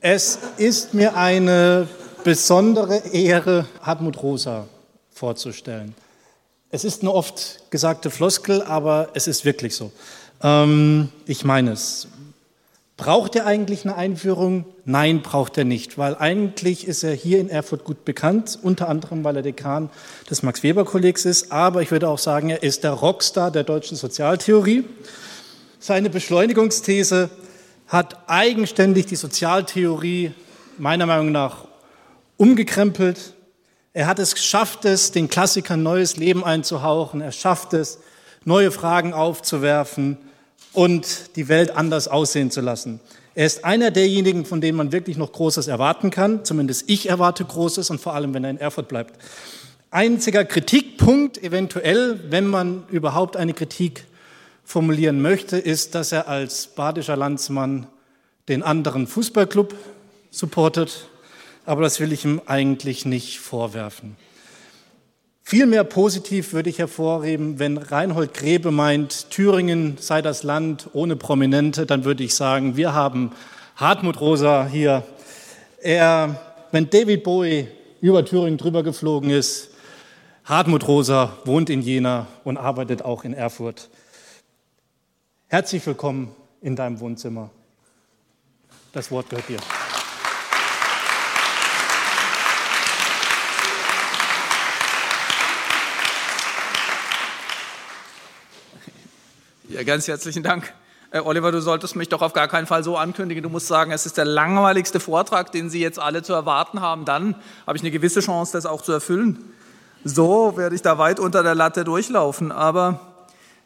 Es ist mir eine besondere Ehre, Hartmut Rosa vorzustellen. Es ist eine oft gesagte Floskel, aber es ist wirklich so. Ähm, ich meine es. Braucht er eigentlich eine Einführung? Nein, braucht er nicht, weil eigentlich ist er hier in Erfurt gut bekannt, unter anderem, weil er Dekan des Max-Weber-Kollegs ist, aber ich würde auch sagen, er ist der Rockstar der deutschen Sozialtheorie. Seine Beschleunigungsthese hat eigenständig die Sozialtheorie meiner Meinung nach umgekrempelt. Er hat es geschafft, es den Klassikern neues Leben einzuhauchen. Er schafft es, neue Fragen aufzuwerfen und die Welt anders aussehen zu lassen. Er ist einer derjenigen, von denen man wirklich noch Großes erwarten kann. Zumindest ich erwarte Großes und vor allem, wenn er in Erfurt bleibt. Einziger Kritikpunkt eventuell, wenn man überhaupt eine Kritik formulieren möchte, ist, dass er als badischer Landsmann den anderen Fußballclub supportet. Aber das will ich ihm eigentlich nicht vorwerfen. Vielmehr positiv würde ich hervorheben, wenn Reinhold Grebe meint, Thüringen sei das Land ohne Prominente, dann würde ich sagen, wir haben Hartmut Rosa hier. Er, wenn David Bowie über Thüringen drüber geflogen ist, Hartmut Rosa wohnt in Jena und arbeitet auch in Erfurt. Herzlich willkommen in deinem Wohnzimmer. Das Wort gehört dir. Ja, ganz herzlichen Dank. Äh, Oliver, du solltest mich doch auf gar keinen Fall so ankündigen. Du musst sagen, es ist der langweiligste Vortrag, den Sie jetzt alle zu erwarten haben. Dann habe ich eine gewisse Chance, das auch zu erfüllen. So werde ich da weit unter der Latte durchlaufen. Aber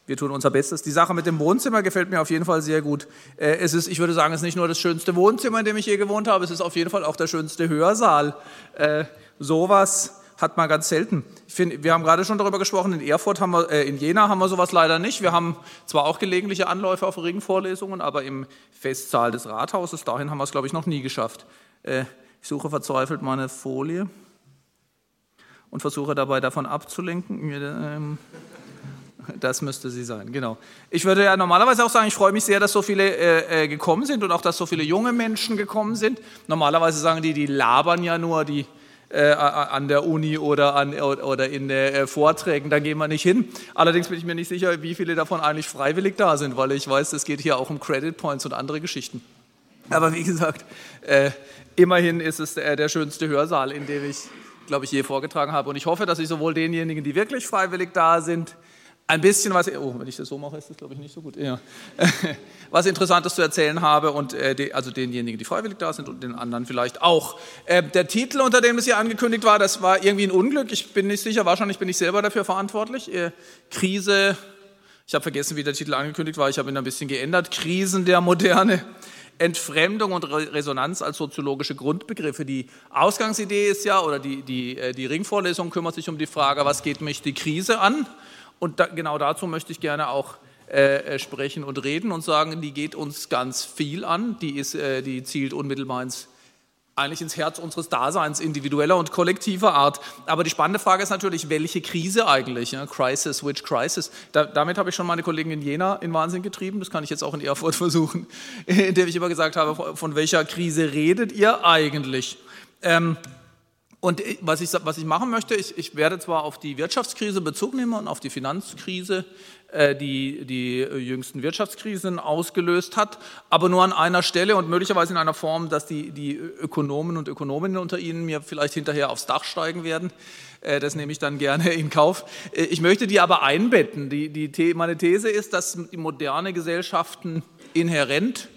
wir tun unser Bestes. Die Sache mit dem Wohnzimmer gefällt mir auf jeden Fall sehr gut. Äh, es ist, ich würde sagen, es ist nicht nur das schönste Wohnzimmer, in dem ich je gewohnt habe, es ist auf jeden Fall auch der schönste Hörsaal. Äh, sowas hat man ganz selten. Ich finde, wir haben gerade schon darüber gesprochen, in Erfurt haben wir, äh, in Jena haben wir sowas leider nicht. Wir haben zwar auch gelegentliche Anläufe auf Ringvorlesungen, aber im Festsaal des Rathauses, dahin haben wir es, glaube ich, noch nie geschafft. Äh, ich suche verzweifelt meine Folie und versuche dabei davon abzulenken. Das müsste sie sein, genau. Ich würde ja normalerweise auch sagen, ich freue mich sehr, dass so viele äh, äh, gekommen sind und auch, dass so viele junge Menschen gekommen sind. Normalerweise sagen die, die labern ja nur, die äh, an der Uni oder, an, oder in äh, Vorträgen, da gehen wir nicht hin. Allerdings bin ich mir nicht sicher, wie viele davon eigentlich freiwillig da sind, weil ich weiß, es geht hier auch um Credit Points und andere Geschichten. Aber wie gesagt, äh, immerhin ist es der, der schönste Hörsaal, in dem ich, glaube ich, je vorgetragen habe. Und ich hoffe, dass ich sowohl denjenigen, die wirklich freiwillig da sind, ein bisschen was, oh, wenn ich das so mache, ist das glaube ich nicht so gut, ja. was Interessantes zu erzählen habe und äh, die, also denjenigen, die freiwillig da sind und den anderen vielleicht auch. Äh, der Titel, unter dem es hier angekündigt war, das war irgendwie ein Unglück. Ich bin nicht sicher, wahrscheinlich bin ich selber dafür verantwortlich. Äh, Krise, ich habe vergessen, wie der Titel angekündigt war, ich habe ihn ein bisschen geändert. Krisen der Moderne. Entfremdung und Resonanz als soziologische Grundbegriffe. Die Ausgangsidee ist ja, oder die, die, äh, die Ringvorlesung kümmert sich um die Frage, was geht mich die Krise an? Und da, genau dazu möchte ich gerne auch äh, äh, sprechen und reden und sagen, die geht uns ganz viel an. Die, ist, äh, die zielt unmittelbar ins, eigentlich ins Herz unseres Daseins, individueller und kollektiver Art. Aber die spannende Frage ist natürlich, welche Krise eigentlich? Ja? Crisis, which crisis? Da, damit habe ich schon meine Kollegen in Jena in Wahnsinn getrieben. Das kann ich jetzt auch in Erfurt versuchen, indem ich immer gesagt habe, von welcher Krise redet ihr eigentlich? Ähm, und was ich, was ich machen möchte, ich, ich werde zwar auf die Wirtschaftskrise Bezug nehmen und auf die Finanzkrise, äh, die die jüngsten Wirtschaftskrisen ausgelöst hat, aber nur an einer Stelle und möglicherweise in einer Form, dass die, die Ökonomen und Ökonominnen unter Ihnen mir vielleicht hinterher aufs Dach steigen werden. Äh, das nehme ich dann gerne in Kauf. Äh, ich möchte die aber einbetten. Die, die, meine These ist, dass die moderne Gesellschaften inhärent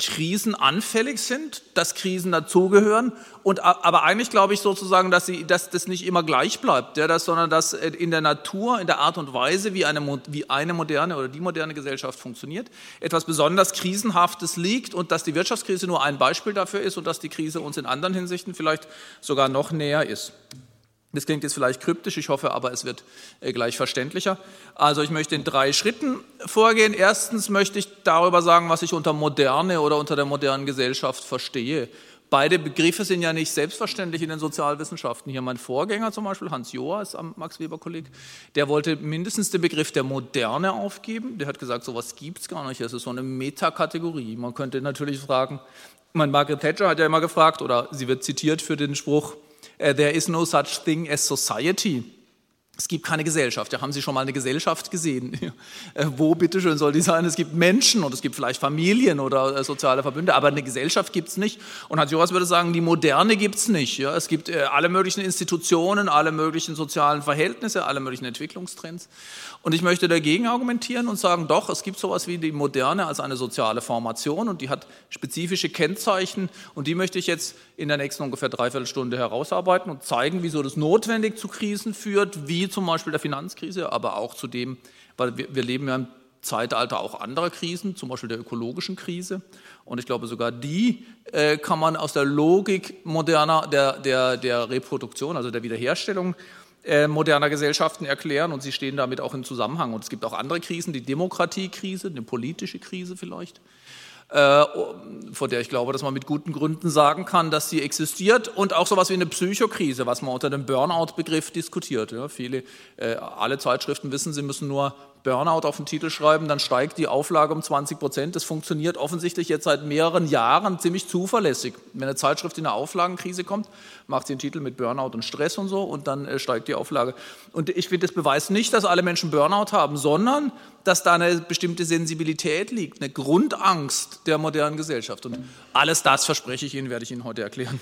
krisenanfällig sind, dass Krisen dazugehören. Und, aber eigentlich glaube ich sozusagen, dass, sie, dass das nicht immer gleich bleibt, ja, dass, sondern dass äh, in der Natur, in der Art und Weise, wie eine, wie eine moderne oder die moderne Gesellschaft funktioniert, etwas besonders Krisenhaftes liegt und dass die Wirtschaftskrise nur ein Beispiel dafür ist und dass die Krise uns in anderen Hinsichten vielleicht sogar noch näher ist. Das klingt jetzt vielleicht kryptisch, ich hoffe aber, es wird äh, gleich verständlicher. Also ich möchte in drei Schritten vorgehen. Erstens möchte ich darüber sagen, was ich unter moderne oder unter der modernen Gesellschaft verstehe. Beide Begriffe sind ja nicht selbstverständlich in den Sozialwissenschaften. Hier mein Vorgänger zum Beispiel, Hans Joas am Max-Weber-Kolleg, der wollte mindestens den Begriff der Moderne aufgeben. Der hat gesagt, sowas gibt es gar nicht. Es ist so eine Metakategorie. Man könnte natürlich fragen, Mein Margaret Thatcher hat ja immer gefragt, oder sie wird zitiert für den Spruch, Uh, there is no such thing as society. Es gibt keine Gesellschaft. Ja, haben Sie schon mal eine Gesellschaft gesehen? Äh, wo bitteschön soll die sein? Es gibt Menschen und es gibt vielleicht Familien oder äh, soziale Verbünde, aber eine Gesellschaft gibt es nicht. Und Hans Joras würde sagen, die Moderne gibt es nicht. Ja, es gibt äh, alle möglichen Institutionen, alle möglichen sozialen Verhältnisse, alle möglichen Entwicklungstrends. Und ich möchte dagegen argumentieren und sagen, doch, es gibt sowas wie die Moderne als eine soziale Formation und die hat spezifische Kennzeichen und die möchte ich jetzt in der nächsten ungefähr dreiviertel Stunde herausarbeiten und zeigen, wieso das notwendig zu Krisen führt, wie zum Beispiel der Finanzkrise, aber auch zu dem, weil wir, wir leben ja im Zeitalter auch anderer Krisen, zum Beispiel der ökologischen Krise. Und ich glaube, sogar die äh, kann man aus der Logik moderner, der, der, der Reproduktion, also der Wiederherstellung äh, moderner Gesellschaften erklären und sie stehen damit auch im Zusammenhang. Und es gibt auch andere Krisen, die Demokratiekrise, eine politische Krise vielleicht, von der ich glaube, dass man mit guten Gründen sagen kann, dass sie existiert und auch sowas wie eine Psychokrise, was man unter dem Burnout-Begriff diskutiert. Ja, viele, äh, alle Zeitschriften wissen, sie müssen nur Burnout auf den Titel schreiben, dann steigt die Auflage um 20 Prozent. Das funktioniert offensichtlich jetzt seit mehreren Jahren ziemlich zuverlässig. Wenn eine Zeitschrift in eine Auflagenkrise kommt, macht sie einen Titel mit Burnout und Stress und so und dann äh, steigt die Auflage. Und ich finde, das beweist nicht, dass alle Menschen Burnout haben, sondern dass da eine bestimmte Sensibilität liegt, eine Grundangst der modernen Gesellschaft. Und alles das verspreche ich Ihnen, werde ich Ihnen heute erklären.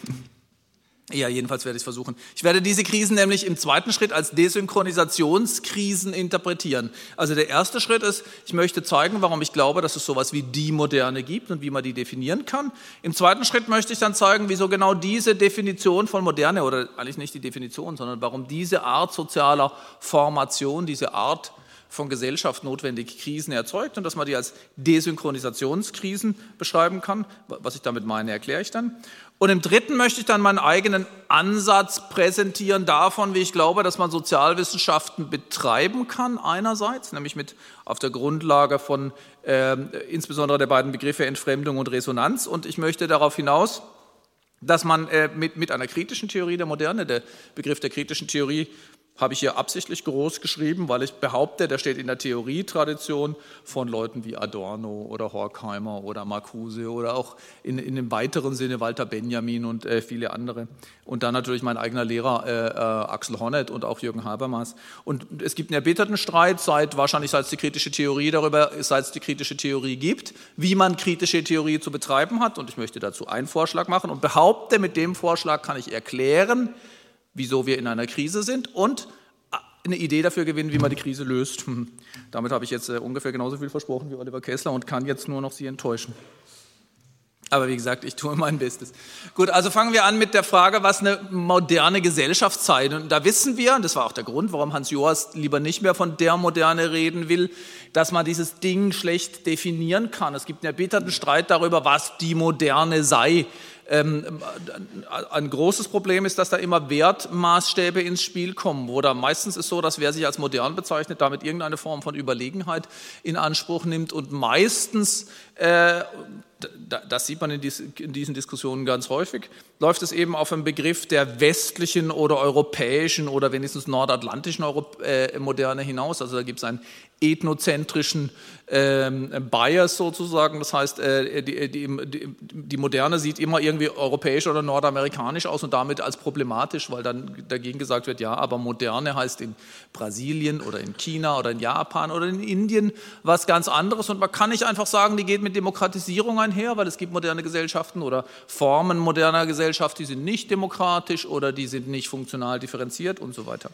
Ja, jedenfalls werde ich es versuchen. Ich werde diese Krisen nämlich im zweiten Schritt als Desynchronisationskrisen interpretieren. Also der erste Schritt ist, ich möchte zeigen, warum ich glaube, dass es sowas wie die Moderne gibt und wie man die definieren kann. Im zweiten Schritt möchte ich dann zeigen, wieso genau diese Definition von Moderne, oder eigentlich nicht die Definition, sondern warum diese Art sozialer Formation, diese Art von Gesellschaft notwendig Krisen erzeugt und dass man die als Desynchronisationskrisen beschreiben kann. Was ich damit meine, erkläre ich dann. Und im dritten möchte ich dann meinen eigenen Ansatz präsentieren davon, wie ich glaube, dass man Sozialwissenschaften betreiben kann, einerseits, nämlich mit auf der Grundlage von äh, insbesondere der beiden Begriffe Entfremdung und Resonanz. Und ich möchte darauf hinaus, dass man äh, mit, mit einer kritischen Theorie der Moderne, der Begriff der kritischen Theorie habe ich hier absichtlich groß geschrieben, weil ich behaupte, der steht in der Theorietradition von Leuten wie Adorno oder Horkheimer oder Marcuse oder auch in, in dem weiteren Sinne Walter Benjamin und äh, viele andere. Und dann natürlich mein eigener Lehrer äh, äh, Axel Honneth und auch Jürgen Habermas. Und es gibt einen erbitterten Streit, seit wahrscheinlich seit es die kritische Theorie darüber, seit es die kritische Theorie gibt, wie man kritische Theorie zu betreiben hat. Und ich möchte dazu einen Vorschlag machen und behaupte, mit dem Vorschlag kann ich erklären, wieso wir in einer Krise sind und eine Idee dafür gewinnen, wie man die Krise löst. Hm. Damit habe ich jetzt äh, ungefähr genauso viel versprochen wie Oliver Kessler und kann jetzt nur noch Sie enttäuschen. Aber wie gesagt, ich tue mein Bestes. Gut, also fangen wir an mit der Frage, was eine moderne Gesellschaft sei. Und da wissen wir, und das war auch der Grund, warum Hans Joas lieber nicht mehr von der Moderne reden will, dass man dieses Ding schlecht definieren kann. Es gibt einen erbitterten Streit darüber, was die Moderne sei. Ähm, ein großes Problem ist, dass da immer Wertmaßstäbe ins Spiel kommen, wo da meistens ist so, dass wer sich als modern bezeichnet, damit irgendeine Form von Überlegenheit in Anspruch nimmt und meistens das sieht man in, diesen Diskussionen ganz häufig, läuft es eben auf einen Begriff der westlichen oder europäischen oder wenigstens nordatlantischen äh, Moderne hinaus. Also da gibt es einen ethnozentrischen ähm, Bias sozusagen. Das heißt, äh, die, die, Moderne sieht immer irgendwie europäisch oder nordamerikanisch aus und damit als problematisch, weil dann dagegen gesagt wird, ja, aber Moderne heißt in Brasilien oder in China oder in Japan oder in Indien was ganz anderes. Und man kann nicht einfach sagen, die geht mit Demokratisierung einher, weil es gibt moderne Gesellschaften oder Formen moderner Gesellschaft, die sind nicht demokratisch oder die sind nicht funktional differenziert und so weiter.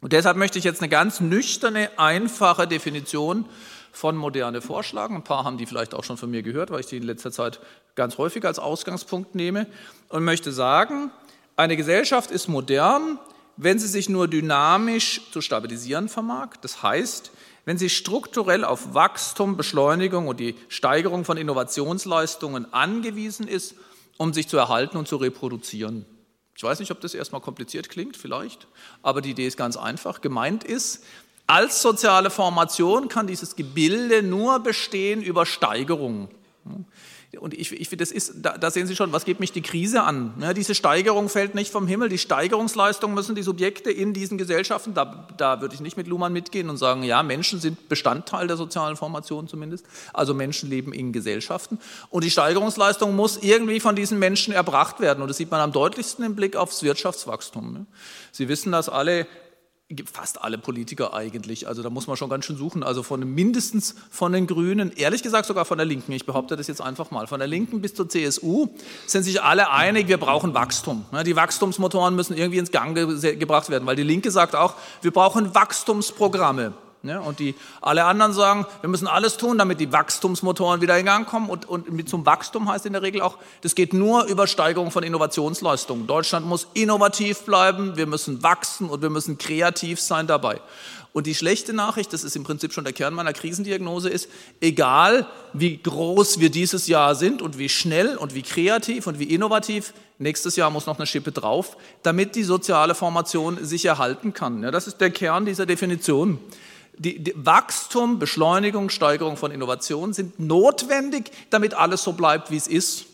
Und deshalb möchte ich jetzt eine ganz nüchterne, einfache Definition von Moderne vorschlagen. Ein paar haben die vielleicht auch schon von mir gehört, weil ich die in letzter Zeit ganz häufig als Ausgangspunkt nehme und möchte sagen, eine Gesellschaft ist modern, wenn sie sich nur dynamisch zu stabilisieren vermag. Das heißt, wenn sie strukturell auf Wachstum, Beschleunigung und die Steigerung von Innovationsleistungen angewiesen ist, um sich zu erhalten und zu reproduzieren. Ich weiß nicht, ob das erstmal kompliziert klingt, vielleicht, aber die Idee ist ganz einfach. Gemeint ist, als soziale Formation kann dieses Gebilde nur bestehen über Steigerung. Und ich, ich das ist, da, da, sehen Sie schon, was geht mich die Krise an? Ja, diese Steigerung fällt nicht vom Himmel. Die Steigerungsleistung müssen die Subjekte in diesen Gesellschaften, da, da würde ich nicht mit Luhmann mitgehen und sagen, ja, Menschen sind Bestandteil der sozialen Formation zumindest. Also Menschen leben in Gesellschaften. Und die Steigerungsleistung muss irgendwie von diesen Menschen erbracht werden. Und das sieht man am deutlichsten im Blick aufs Wirtschaftswachstum. Ne? Sie wissen, dass alle fast alle Politiker eigentlich. Also da muss man schon ganz schön suchen. Also von mindestens von den Grünen, ehrlich gesagt sogar von der Linken. Ich behaupte das jetzt einfach mal. Von der Linken bis zur CSU sind sich alle einig, wir brauchen Wachstum. Die Wachstumsmotoren müssen irgendwie ins Gang gebracht werden, weil die Linke sagt auch, wir brauchen Wachstumsprogramme. Ne? Und die, alle anderen sagen, wir müssen alles tun, damit die Wachstumsmotoren wieder in Gang kommen. Und, und mit zum Wachstum heißt in der Regel auch, das geht nur über Steigerung von Innovationsleistungen. Deutschland muss innovativ bleiben, wir müssen wachsen und wir müssen kreativ sein dabei. Und die schlechte Nachricht, das ist im Prinzip schon der Kern meiner Krisendiagnose, ist, egal wie groß wir dieses Jahr sind und wie schnell und wie kreativ und wie innovativ, nächstes Jahr muss noch eine Schippe drauf, damit die soziale Formation sich erhalten kann. Ja, das ist der Kern dieser Definition die, die Wachstum, Beschleunigung, Steigerung von Innovation sind notwendig, damit alles so bleibt, wie es ist.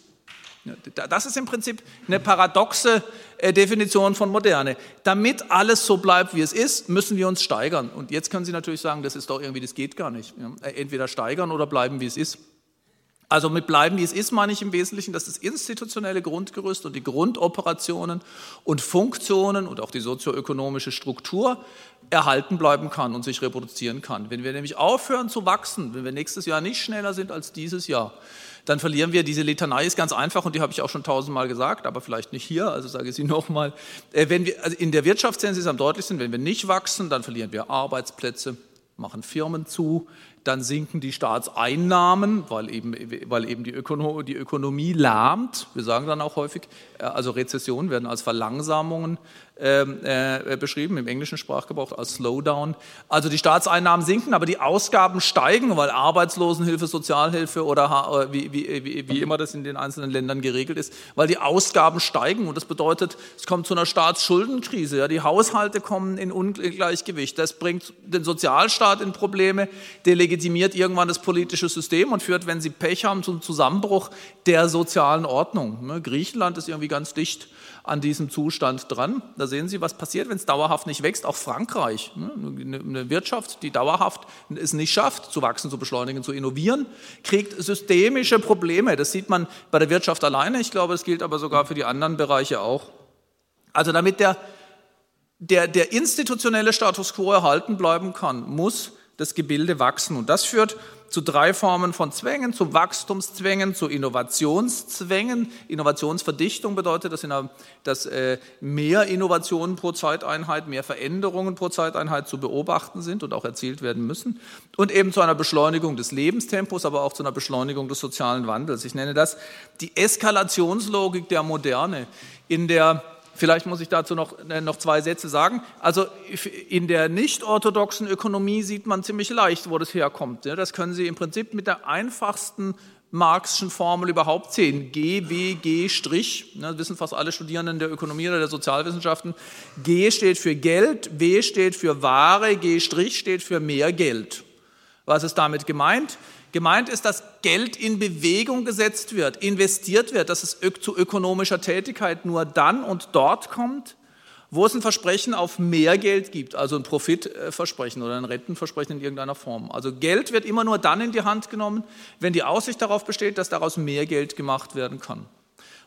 Das ist im Prinzip eine paradoxe äh, Definition von Moderne. Damit alles so bleibt, wie es ist, müssen wir uns steigern. Und jetzt können Sie natürlich sagen, das ist doch irgendwie, das geht gar nicht. Äh, entweder steigern oder bleiben, wie es ist. Also mit bleiben, wie es ist, meine ich im Wesentlichen, dass das institutionelle Grundgerüst und die Grundoperationen und Funktionen und auch die sozioökonomische Struktur erhalten bleiben kann und sich reproduzieren kann. Wenn wir nämlich aufhören zu wachsen, wenn wir nächstes Jahr nicht schneller sind als dieses Jahr, dann verlieren wir, diese Litanei ist ganz einfach und die habe ich auch schon tausendmal gesagt, aber vielleicht nicht hier, also sage ich sie nochmal. Äh, wenn wir, also in der Wirtschaft sehen Sie es am deutlichsten, wenn wir nicht wachsen, dann verlieren wir Arbeitsplätze, machen Firmen zu, dann sinken die Staatseinnahmen, weil eben, weil eben die, Ökono die Ökonomie lahmt. Wir sagen dann auch häufig, äh, also Rezessionen werden als Verlangsamungen äh, beschrieben, im englischen Sprachgebrauch als Slowdown. Also die Staatseinnahmen sinken, aber die Ausgaben steigen, weil Arbeitslosenhilfe, Sozialhilfe oder wie, wie, wie, wie immer das in den einzelnen Ländern geregelt ist, weil die Ausgaben steigen und das bedeutet, es kommt zu einer Staatsschuldenkrise. Ja, die Haushalte kommen in Ungleichgewicht. Das bringt den Sozialstaat in Probleme, delegitimiert irgendwann das politische System und führt, wenn sie Pech haben, zum Zusammenbruch der sozialen Ordnung. Ne, Griechenland ist irgendwie ganz dicht an diesem Zustand dran. Da sehen Sie, was passiert, wenn es dauerhaft nicht wächst. Auch Frankreich, ne? eine Wirtschaft, die dauerhaft es nicht schafft, zu wachsen, zu beschleunigen, zu innovieren, kriegt systemische Probleme. Das sieht man bei der Wirtschaft alleine. Ich glaube, es gilt aber sogar für die anderen Bereiche auch. Also damit der, der, der institutionelle Status quo erhalten bleiben kann, muss das Gebilde wachsen. Und das führt zu drei Formen von Zwängen, zu Wachstumszwängen, zu Innovationszwängen. Innovationsverdichtung bedeutet, dass, der, dass äh, mehr Innovationen pro Zeiteinheit, mehr Veränderungen pro Zeiteinheit zu beobachten sind und auch erzielt werden müssen. Und eben zu einer Beschleunigung des Lebenstempos, aber auch zu einer Beschleunigung des sozialen Wandels. Ich nenne das die Eskalationslogik der Moderne, in der Vielleicht muss ich dazu noch, äh, noch zwei Sätze sagen. Also in der nicht orthodoxen Ökonomie sieht man ziemlich leicht, wo das herkommt. Das können Sie im Prinzip mit der einfachsten Marxischen Formel überhaupt sehen. G, W, G, Strich. Das wissen fast alle Studierenden der Ökonomie oder der Sozialwissenschaften. G steht für Geld, W steht für Ware, G, Strich steht für mehr Geld. Was ist damit gemeint? Gemeint ist, dass Geld in Bewegung gesetzt wird, investiert wird, dass es zu ökonomischer Tätigkeit nur dann und dort kommt, wo es ein Versprechen auf mehr Geld gibt, also ein Profitversprechen oder ein Rentenversprechen in irgendeiner Form. Also Geld wird immer nur dann in die Hand genommen, wenn die Aussicht darauf besteht, dass daraus mehr Geld gemacht werden kann.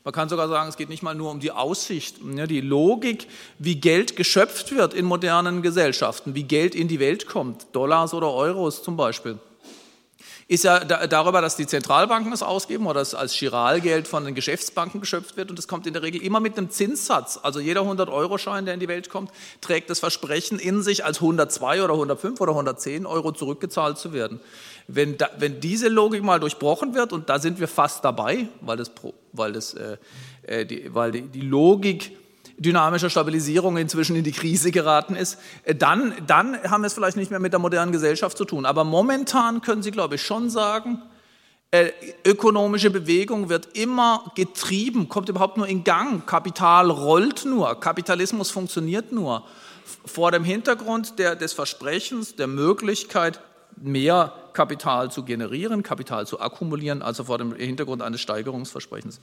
Man kann sogar sagen, es geht nicht mal nur um die Aussicht, die Logik, wie Geld geschöpft wird in modernen Gesellschaften, wie Geld in die Welt kommt, Dollars oder Euros zum Beispiel ist ja darüber, dass die Zentralbanken es ausgeben oder es als Chiralgeld von den Geschäftsbanken geschöpft wird und es kommt in der Regel immer mit einem Zinssatz. Also jeder 100-Euro-Schein, der in die Welt kommt, trägt das Versprechen in sich, als 102 oder 105 oder 110 Euro zurückgezahlt zu werden. Wenn, da, wenn diese Logik mal durchbrochen wird, und da sind wir fast dabei, weil, das, weil, das, äh, äh die, weil die, die Logik dynamischer Stabilisierung inzwischen in die Krise geraten ist, äh, dann, dann haben wir es vielleicht nicht mehr mit der modernen Gesellschaft zu tun. Aber momentan können Sie, glaube ich, schon sagen, äh, ökonomische Bewegung wird immer getrieben, kommt überhaupt nur in Gang. Kapital rollt nur, Kapitalismus funktioniert nur vor dem Hintergrund der, des Versprechens, der Möglichkeit mehr Kapital zu generieren, Kapital zu akkumulieren, also vor dem Hintergrund eines Steigerungsversprechens.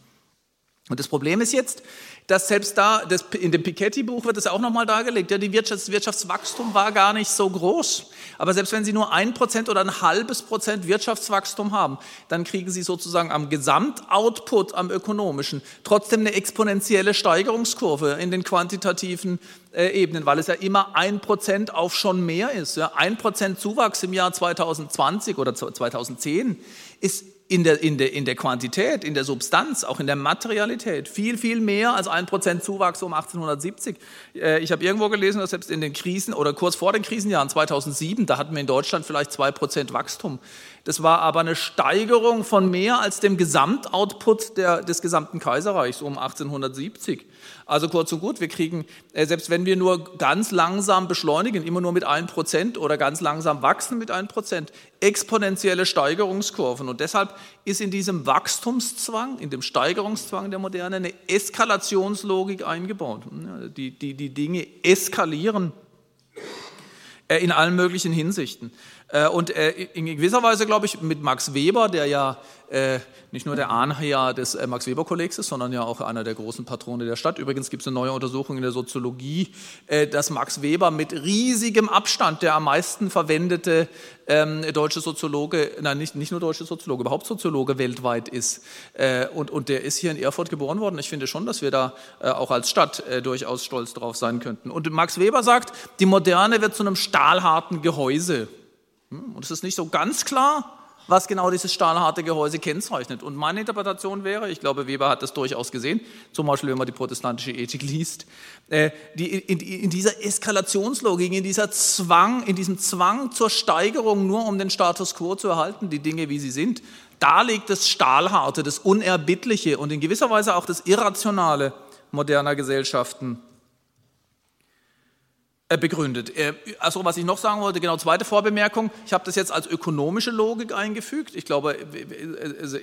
Und das Problem ist jetzt, dass selbst da, das, in dem Piketty-Buch wird es auch nochmal dargelegt, ja, die Wirtschafts-, Wirtschaftswachstum war gar nicht so groß. Aber selbst wenn Sie nur ein Prozent oder ein halbes Prozent Wirtschaftswachstum haben, dann kriegen Sie sozusagen am Gesamtoutput, am ökonomischen, trotzdem eine exponentielle Steigerungskurve in den quantitativen äh, Ebenen, weil es ja immer ein Prozent auf schon mehr ist. Ja. Ein Prozent Zuwachs im Jahr 2020 oder 2010 ist in der, in, der, in der Quantität, in der Substanz, auch in der Materialität. Viel, viel mehr als ein Prozent Zuwachs um 1870. Äh, ich habe irgendwo gelesen, dass selbst in den Krisen oder kurz vor den Krisenjahren 2007, da hatten wir in Deutschland vielleicht zwei Prozent Wachstum. Das war aber eine Steigerung von mehr als dem Gesamtoutput der, des gesamten Kaiserreichs um 1870. Also kurz und gut, wir kriegen, äh, selbst wenn wir nur ganz langsam beschleunigen, immer nur mit einem Prozent oder ganz langsam wachsen mit einem Prozent, exponentielle Steigerungskurven. Und deshalb ist in diesem Wachstumszwang, in dem Steigerungszwang der Moderne eine Eskalationslogik eingebaut. Die, die, die Dinge eskalieren äh, in allen möglichen Hinsichten. Äh, und in gewisser Weise, glaube ich, mit Max Weber, der ja äh, nicht nur der Ahnherr des äh, Max-Weber-Kollegs ist, sondern ja auch einer der großen Patrone der Stadt. Übrigens gibt es eine neue Untersuchung in der Soziologie, äh, dass Max Weber mit riesigem Abstand der am meisten verwendete ähm, deutsche Soziologe, nein, nicht, nicht nur deutsche Soziologe, überhaupt Soziologe weltweit ist. Äh, und, und der ist hier in Erfurt geboren worden. Ich finde schon, dass wir da äh, auch als Stadt äh, durchaus stolz drauf sein könnten. Und Max Weber sagt, die Moderne wird zu einem stahlharten Gehäuse. Hm, und es ist nicht so ganz klar, was genau dieses stahlharte Gehäuse kennzeichnet. Und meine Interpretation wäre, ich glaube, Weber hat das durchaus gesehen, zum Beispiel, wenn man die protestantische Ethik liest, äh, die, in, in, dieser Eskalationslogik, in, dieser Zwang, in diesem Zwang zur Steigerung, nur um den Status quo zu erhalten, die Dinge, wie sie sind, da liegt das Stahlharte, das Unerbittliche und in gewisser Weise auch das Irrationale moderner Gesellschaften begründet. Äh, also was ich noch sagen wollte, genau zweite Vorbemerkung, ich habe das jetzt als ökonomische Logik eingefügt. Ich glaube, also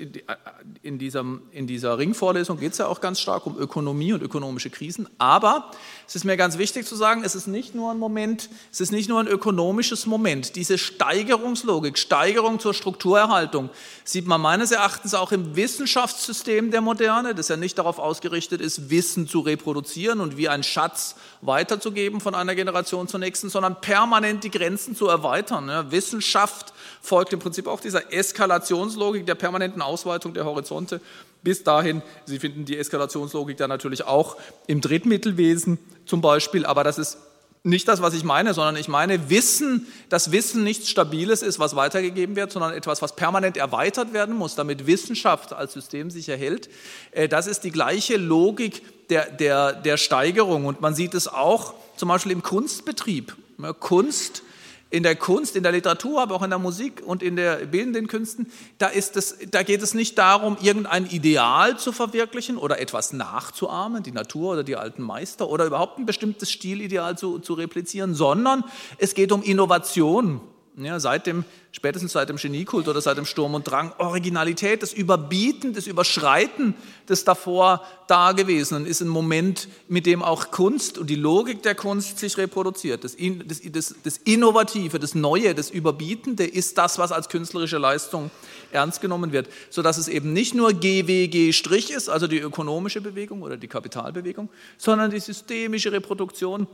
in dieser, in dieser Ringvorlesung geht es ja auch ganz stark um Ökonomie und ökonomische Krisen, aber es ist mir ganz wichtig zu sagen, es ist nicht nur ein Moment, es ist nicht nur ein ökonomisches Moment. Diese Steigerungslogik, Steigerung zur Strukturerhaltung, sieht man meines Erachtens auch im Wissenschaftssystem der Moderne, das ja nicht darauf ausgerichtet ist, Wissen zu reproduzieren und wie ein Schatz weiterzugeben von einer Generation Generation zur nächsten, sondern permanent die Grenzen zu erweitern. Wissenschaft folgt im Prinzip auch dieser Eskalationslogik der permanenten Ausweitung der Horizonte. Bis dahin, Sie finden die Eskalationslogik dann natürlich auch im Drittmittelwesen zum Beispiel, aber das ist nicht das, was ich meine, sondern ich meine Wissen, dass Wissen nichts Stabiles ist, was weitergegeben wird, sondern etwas, was permanent erweitert werden muss, damit Wissenschaft als System sich erhält. Äh, das ist die gleiche Logik der, der, der Steigerung. Und man sieht es auch zum Beispiel im Kunstbetrieb. Kunst, in der Kunst, in der Literatur, aber auch in der Musik und in der bildenden Künsten, da, ist es, da geht es nicht darum, irgendein Ideal zu verwirklichen oder etwas nachzuahmen, die Natur oder die alten Meister oder überhaupt ein bestimmtes Stilideal zu, zu replizieren, sondern es geht um Innovation ja, seit dem, spätestens seit dem Geniekult oder seit dem Sturm und Drang, Originalität, das Überbieten, das Überschreiten des davor Dagewesenen ist ein Moment, mit dem auch Kunst und die Logik der Kunst sich reproduziert. Das, das, das, das Innovative, das Neue, das Überbietende ist das, was als künstlerische Leistung ernst genommen wird, sodass es eben nicht nur GWG' ist, also die ökonomische Bewegung oder die Kapitalbewegung, sondern die systemische Reproduktion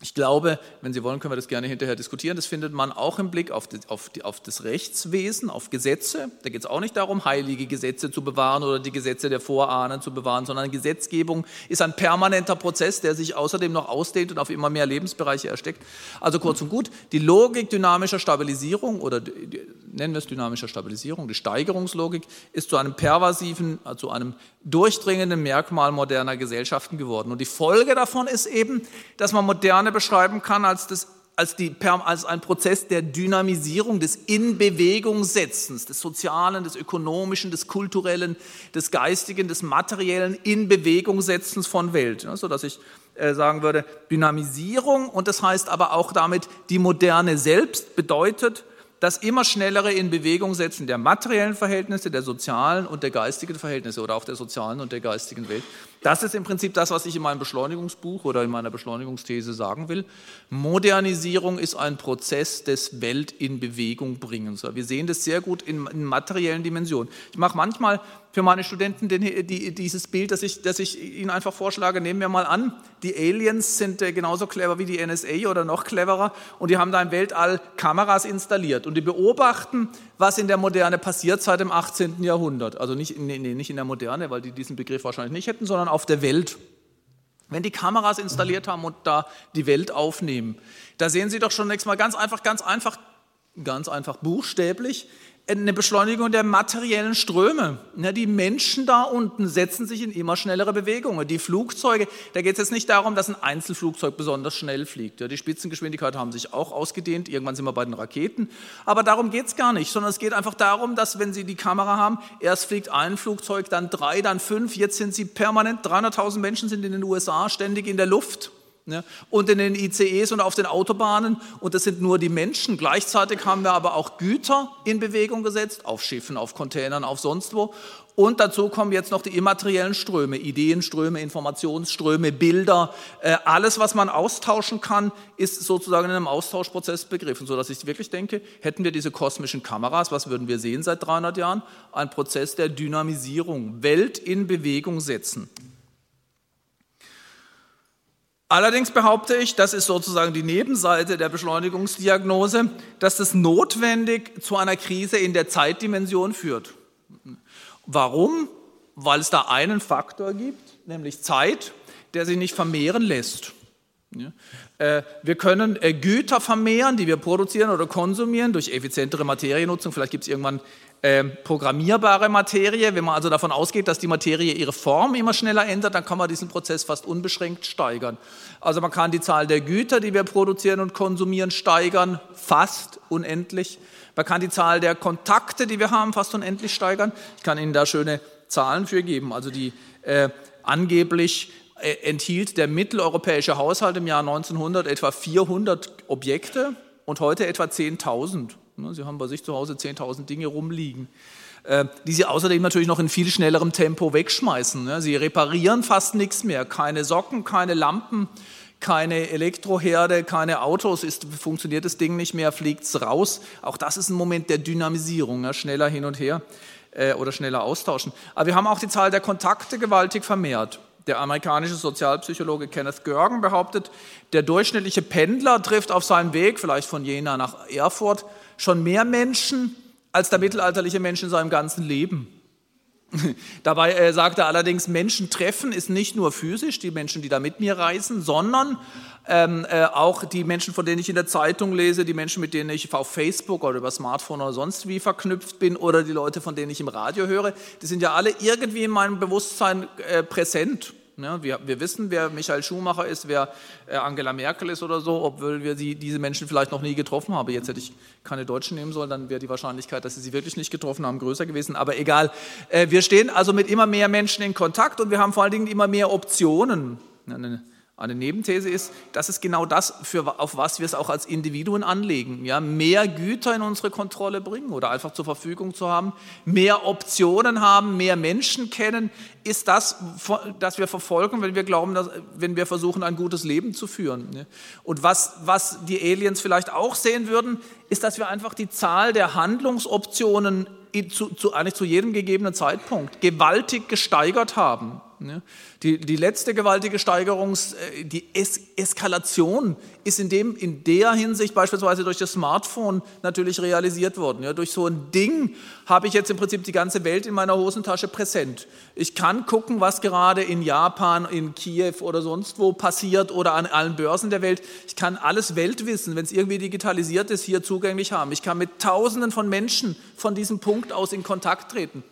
ich glaube, wenn Sie wollen, können wir das gerne hinterher diskutieren. Das findet man auch im Blick auf, die, auf, die, auf das Rechtswesen, auf Gesetze. Da geht es auch nicht darum, heilige Gesetze zu bewahren oder die Gesetze der Vorahnen zu bewahren, sondern Gesetzgebung ist ein permanenter Prozess, der sich außerdem noch ausdehnt und auf immer mehr Lebensbereiche ersteckt. Also kurz und gut, die Logik dynamischer Stabilisierung oder die, nennen wir es dynamischer Stabilisierung, die Steigerungslogik ist zu einem pervasiven, also zu einem durchdringenden Merkmal moderner Gesellschaften geworden. Und die Folge davon ist eben, dass man moderne gerne beschreiben kann als, das, als, die, als ein Prozess der Dynamisierung, des In-Bewegung-Setzens, des Sozialen, des Ökonomischen, des Kulturellen, des Geistigen, des Materiellen In-Bewegung-Setzens von Welt. Ja, sodass ich äh, sagen würde, Dynamisierung und das heißt aber auch damit, die Moderne selbst bedeutet, das immer schnellere in Bewegung setzen der materiellen Verhältnisse, der sozialen und der geistigen Verhältnisse oder auch der sozialen und der geistigen Welt. Das ist im Prinzip das, was ich in meinem Beschleunigungsbuch oder in meiner Beschleunigungsthese sagen will. Modernisierung ist ein Prozess des Welt in Bewegung bringens. Wir sehen das sehr gut in, materiellen Dimensionen. Ich mache manchmal für meine Studenten den, die, dieses Bild, das ich, das ich ihnen einfach vorschlage. Nehmen wir mal an, die Aliens sind äh, genauso clever wie die NSA oder noch cleverer und die haben da im Weltall Kameras installiert und die beobachten, was in der Moderne passiert seit dem 18. Jahrhundert. Also nicht, nee, nee, nicht in der Moderne, weil die diesen Begriff wahrscheinlich nicht hätten, sondern auf der Welt. Wenn die Kameras installiert haben und da die Welt aufnehmen, da sehen Sie doch schon nächstes Mal ganz einfach, ganz einfach, ganz einfach buchstäblich, eine Beschleunigung der materiellen Ströme. die Menschen da unten setzen sich in immer schnellere Bewegungen. Die Flugzeuge, da geht es jetzt nicht darum, dass ein Einzelflugzeug besonders schnell fliegt. die Spitzengeschwindigkeit haben sich auch ausgedehnt. Irgendwann sind wir bei den Raketen. Aber darum geht es gar nicht, sondern es geht einfach darum, dass wenn Sie die Kamera haben, erst fliegt ein Flugzeug, dann drei, dann fünf. Jetzt sind Sie permanent, 300.000 Menschen sind in den USA ständig in der Luft. Ne? Und in den ICEs und auf den Autobahnen. Und das sind nur die Menschen. Gleichzeitig haben wir aber auch Güter in Bewegung gesetzt, auf Schiffen, auf Containern, auf sonst wo. Und dazu kommen jetzt noch die immateriellen Ströme, Ideenströme, Informationsströme, Bilder. Äh, alles, was man austauschen kann, ist sozusagen in einem Austauschprozess begriffen, sodass ich wirklich denke, hätten wir diese kosmischen Kameras, was würden wir sehen seit 300 Jahren? Ein Prozess der Dynamisierung, Welt in Bewegung setzen. Allerdings behaupte ich, das ist sozusagen die Nebenseite der Beschleunigungsdiagnose, dass das notwendig zu einer Krise in der Zeitdimension führt. Warum? Weil es da einen Faktor gibt, nämlich Zeit, der sich nicht vermehren lässt. Äh, wir können äh, Güter vermehren, die wir produzieren oder konsumieren durch effizientere Materiennutzung. Vielleicht gibt es irgendwann äh, programmierbare Materie. Wenn man also davon ausgeht, dass die Materie ihre Form immer schneller ändert, dann kann man diesen Prozess fast unbeschränkt steigern. Also man kann die Zahl der Güter, die wir produzieren und konsumieren, steigern, fast unendlich. Man kann die Zahl der Kontakte, die wir haben, fast unendlich steigern. Ich kann Ihnen da schöne Zahlen für geben. Also die äh, angeblich enthielt der mitteleuropäische Haushalt im Jahr 1900 etwa 400 Objekte und heute etwa 10.000. Ne, sie haben bei sich zu Hause 10.000 Dinge rumliegen, äh, die Sie außerdem natürlich noch in viel schnellerem Tempo wegschmeißen. Ne. Sie reparieren fast nichts mehr. Keine Socken, keine Lampen, keine Elektroherde, keine Autos, ist, funktioniert das Ding nicht mehr, fliegt es raus. Auch das ist ein Moment der Dynamisierung, ne, schneller hin und her äh, oder schneller austauschen. Aber wir haben auch die Zahl der Kontakte gewaltig vermehrt. Der amerikanische Sozialpsychologe Kenneth Görgen behauptet, der durchschnittliche Pendler trifft auf seinem Weg, vielleicht von Jena nach Erfurt, schon mehr Menschen als der mittelalterliche Mensch in seinem ganzen Leben. Dabei äh, sagt er allerdings, Menschen treffen ist nicht nur physisch, die Menschen, die da mit mir reisen, sondern ähm, äh, auch die Menschen, von denen ich in der Zeitung lese, die Menschen, mit denen ich auf Facebook oder über Smartphone oder sonst wie verknüpft bin oder die Leute, von denen ich im Radio höre, die sind ja alle irgendwie in meinem Bewusstsein äh, präsent. Ja, wir, wissen, wer Michael Schumacher ist, wer äh, Angela Merkel ist oder so, obwohl wir diese Menschen vielleicht noch nie getroffen haben. Jetzt hätte ich keine Deutschen nehmen sollen, dann wäre die Wahrscheinlichkeit, dass sie sie wirklich nicht getroffen haben, größer gewesen. Aber egal. Äh, wir stehen also mit immer mehr Menschen in Kontakt und wir haben vor allen Dingen immer mehr Optionen. Eine Nebenthese ist, das ist genau das, für, auf was wir es auch als Individuen anlegen. Ja, mehr Güter in unsere Kontrolle bringen oder einfach zur Verfügung zu haben, mehr Optionen haben, mehr Menschen kennen, ist das, das wir verfolgen, wenn wir glauben, dass, wenn wir versuchen, ein gutes Leben zu führen. Und was, was die Aliens vielleicht auch sehen würden, ist, dass wir einfach die Zahl der Handlungsoptionen zu, zu, eigentlich zu jedem gegebenen Zeitpunkt gewaltig gesteigert haben. Die, die letzte gewaltige Steigerung, äh, die es Eskalation ist in, dem, in der Hinsicht beispielsweise durch das Smartphone natürlich realisiert worden. Ja, durch so ein Ding habe ich jetzt im Prinzip die ganze Welt in meiner Hosentasche präsent. Ich kann gucken, was gerade in Japan, in Kiew oder sonst wo passiert oder an allen Börsen der Welt. Ich kann alles Weltwissen, wenn es irgendwie digitalisiert ist, hier zugänglich haben. Ich kann mit Tausenden von Menschen von diesem Punkt aus in Kontakt treten.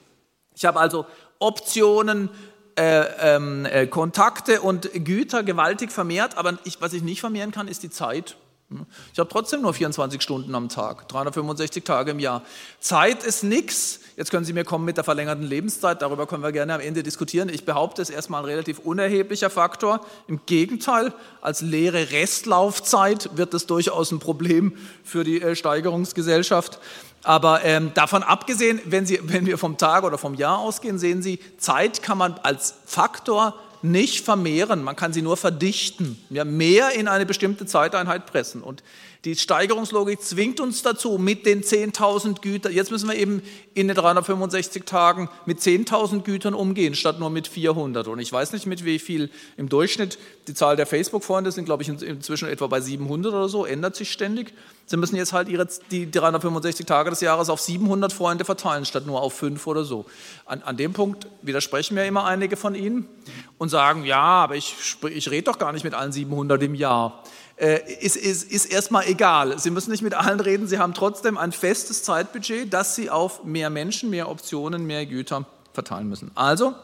Ich habe also Optionen, äh, ähm, äh, Kontakte und Güter gewaltig vermehrt, aber ich, was ich nicht vermehren kann, ist die Zeit. Ich habe trotzdem nur 24 Stunden am Tag, 365 Tage im Jahr. Zeit ist nichts. Jetzt können Sie mir kommen mit der verlängerten Lebenszeit, darüber können wir gerne am Ende diskutieren. Ich behaupte, es ist erstmal ein relativ unerheblicher Faktor. Im Gegenteil, als leere Restlaufzeit wird es durchaus ein Problem für die äh, Steigerungsgesellschaft. Aber ähm, davon abgesehen, wenn, Sie, wenn wir vom Tag oder vom Jahr ausgehen, sehen Sie, Zeit kann man als Faktor nicht vermehren, man kann sie nur verdichten, ja, mehr in eine bestimmte Zeiteinheit pressen. Und die Steigerungslogik zwingt uns dazu, mit den 10.000 Gütern, jetzt müssen wir eben in den 365 Tagen mit 10.000 Gütern umgehen, statt nur mit 400. Und ich weiß nicht, mit wie viel im Durchschnitt, die Zahl der Facebook-Freunde sind, glaube ich, inzwischen etwa bei 700 oder so, ändert sich ständig. Sie müssen jetzt halt ihre, die 365 Tage des Jahres auf 700 Freunde verteilen, statt nur auf fünf oder so. An, an dem Punkt widersprechen mir immer einige von Ihnen und sagen, ja, aber ich, ich rede doch gar nicht mit allen 700 im Jahr ist, ist, ist erstmal egal. Sie müssen nicht mit allen reden, Sie haben trotzdem ein festes Zeitbudget, das Sie auf mehr Menschen, mehr Optionen, mehr Güter verteilen müssen. Also,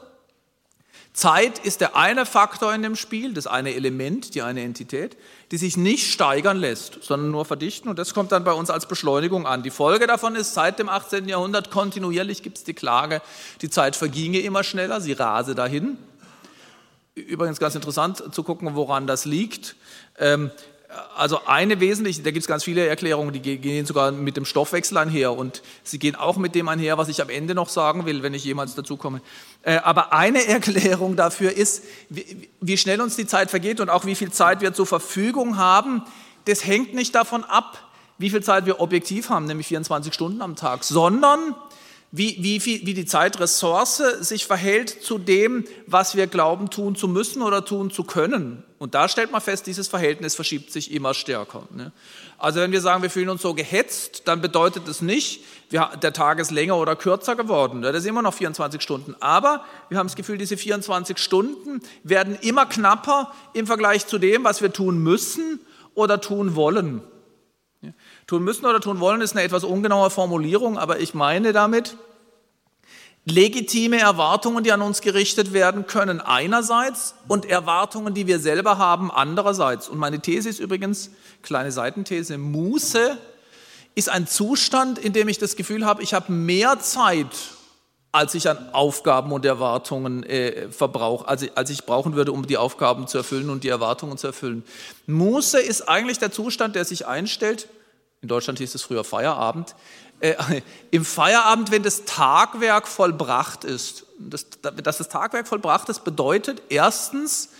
Zeit ist der eine Faktor in dem Spiel, das eine Element, die eine Entität, die sich nicht steigern lässt, sondern nur verdichten. Und das kommt dann bei uns als Beschleunigung an. Die Folge davon ist, seit dem 18. Jahrhundert kontinuierlich gibt es die Klage, die Zeit verginge immer schneller, sie rase dahin. Übrigens ganz interessant zu gucken, woran das liegt. Ähm, also eine wesentliche, da gibt es ganz viele Erklärungen, die gehen sogar mit dem Stoffwechsel einher und sie gehen auch mit dem einher, was ich am Ende noch sagen will, wenn ich jemals dazu komme. Äh, aber eine Erklärung dafür ist, wie schnell uns die Zeit vergeht und auch wie viel Zeit wir zur Verfügung haben, das hängt nicht davon ab, wie viel Zeit wir objektiv haben, nämlich 24 Stunden am Tag, sondern wie, wie, wie die Zeitressource sich verhält zu dem, was wir glauben tun zu müssen oder tun zu können. Und da stellt man fest, dieses Verhältnis verschiebt sich immer stärker. Ne? Also wenn wir sagen, wir fühlen uns so gehetzt, dann bedeutet es nicht, wir, der Tag ist länger oder kürzer geworden. Ne? Das ist immer noch 24 Stunden. Aber wir haben das Gefühl, diese 24 Stunden werden immer knapper im Vergleich zu dem, was wir tun müssen oder tun wollen. Tun müssen oder tun wollen ist eine etwas ungenaue Formulierung, aber ich meine damit, legitime Erwartungen, die an uns gerichtet werden können, einerseits und Erwartungen, die wir selber haben, andererseits. Und meine These ist übrigens, kleine Seitenthese, Muße ist ein Zustand, in dem ich das Gefühl habe, ich habe mehr Zeit, als ich an Aufgaben und Erwartungen äh, verbrauche, als, als ich brauchen würde, um die Aufgaben zu erfüllen und die Erwartungen zu erfüllen. Muße ist eigentlich der Zustand, der sich einstellt, in Deutschland hieß es früher Feierabend, äh, im Feierabend, wenn das Tagwerk vollbracht ist. Das, dass das Tagwerk vollbracht ist, bedeutet erstens,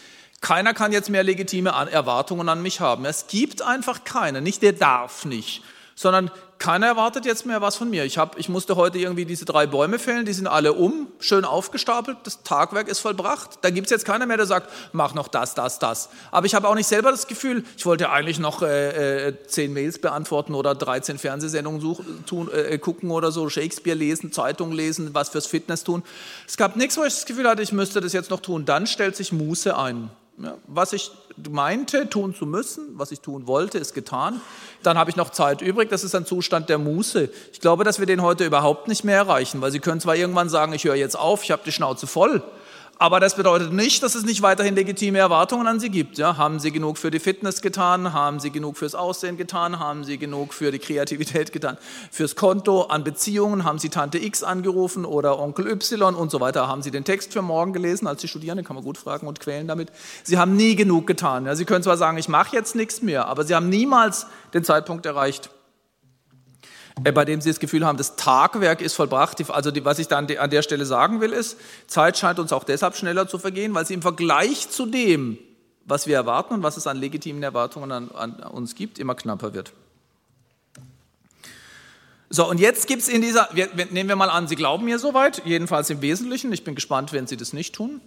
keiner kann jetzt mehr legitime Erwartungen an mich haben. Es gibt einfach keine, nicht der darf nicht, sondern keiner erwartet jetzt mehr was von mir. Ich, hab, ich musste heute irgendwie diese drei Bäume fällen, die sind alle um, schön aufgestapelt, das Tagwerk ist vollbracht. Da gibt es jetzt keiner mehr, der sagt, mach noch das, das, das. Aber ich habe auch nicht selber das Gefühl, ich wollte eigentlich noch äh, äh, zehn Mails beantworten oder 13 Fernsehsendungen suchen, tun, äh, gucken oder so, Shakespeare lesen, Zeitungen lesen, was fürs Fitness tun. Es gab nichts, wo ich das Gefühl hatte, ich müsste das jetzt noch tun. Dann stellt sich Muße ein. Was ich meinte, tun zu müssen, was ich tun wollte, ist getan. Dann habe ich noch Zeit übrig. Das ist ein Zustand der Muße. Ich glaube, dass wir den heute überhaupt nicht mehr erreichen, weil Sie können zwar irgendwann sagen, ich höre jetzt auf, ich habe die Schnauze voll, aber das bedeutet nicht, dass es nicht weiterhin legitime Erwartungen an Sie gibt. Ja, haben Sie genug für die Fitness getan? Haben Sie genug fürs Aussehen getan? Haben Sie genug für die Kreativität getan? Fürs Konto, an Beziehungen? Haben Sie Tante X angerufen oder Onkel Y und so weiter? Haben Sie den Text für morgen gelesen als Sie studieren? Den kann man gut fragen und quälen damit. Sie haben nie genug getan. Ja, Sie können zwar sagen, ich mache jetzt nichts mehr, aber Sie haben niemals den Zeitpunkt erreicht, bei dem Sie das Gefühl haben, das Tagwerk ist vollbracht. Also die, was ich dann an der Stelle sagen will, ist, Zeit scheint uns auch deshalb schneller zu vergehen, weil sie im Vergleich zu dem, was wir erwarten und was es an legitimen Erwartungen an, an uns gibt, immer knapper wird. So, und jetzt gibt es in dieser, wir, nehmen wir mal an, Sie glauben mir soweit, jedenfalls im Wesentlichen, ich bin gespannt, wenn Sie das nicht tun.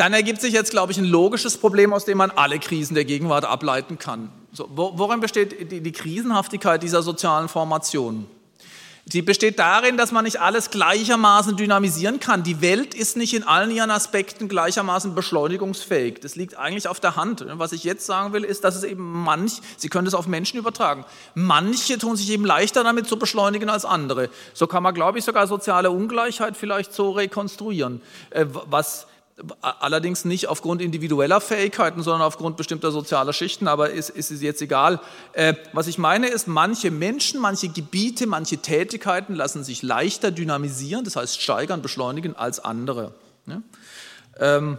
Dann ergibt sich jetzt, glaube ich, ein logisches Problem, aus dem man alle Krisen der Gegenwart ableiten kann. So, worin besteht die, die Krisenhaftigkeit dieser sozialen Formation? Die besteht darin, dass man nicht alles gleichermaßen dynamisieren kann. Die Welt ist nicht in allen ihren Aspekten gleichermaßen beschleunigungsfähig. Das liegt eigentlich auf der Hand. Was ich jetzt sagen will, ist, dass es eben manch, Sie können es auf Menschen übertragen, manche tun sich eben leichter damit zu beschleunigen als andere. So kann man, glaube ich, sogar soziale Ungleichheit vielleicht so rekonstruieren. Äh, was allerdings nicht aufgrund individueller Fähigkeiten, sondern aufgrund bestimmter sozialer Schichten, aber ist, ist es jetzt egal. Äh, was ich meine ist, manche Menschen, manche Gebiete, manche Tätigkeiten lassen sich leichter dynamisieren, das heißt steigern, beschleunigen als andere. Ja? Ähm,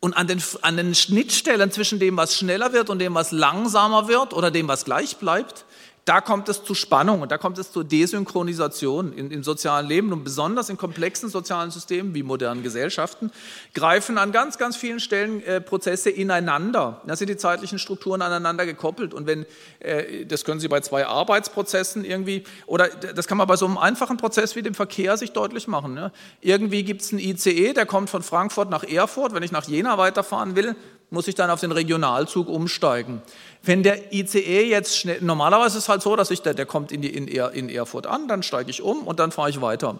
und an den, an den Schnittstellen zwischen dem, was schneller wird und dem, was langsamer wird oder dem, was gleich bleibt, da kommt es zu Spannung und da kommt es zur Desynchronisation in, im sozialen Leben und besonders in komplexen sozialen Systemen wie modernen Gesellschaften greifen an ganz, ganz vielen Stellen äh, Prozesse ineinander. Da sind die zeitlichen Strukturen aneinander gekoppelt und wenn, äh, das können Sie bei zwei Arbeitsprozessen irgendwie, oder das kann man bei so einem einfachen Prozess wie dem Verkehr sich deutlich machen. Ne? Irgendwie gibt es einen ICE, der kommt von Frankfurt nach Erfurt, wenn ich nach Jena weiterfahren will, muss ich dann auf den Regionalzug umsteigen. Wenn der ICE jetzt schnell, normalerweise ist es halt so, dass ich, der, der kommt in, die, in, in Erfurt an, dann steige ich um und dann fahre ich weiter.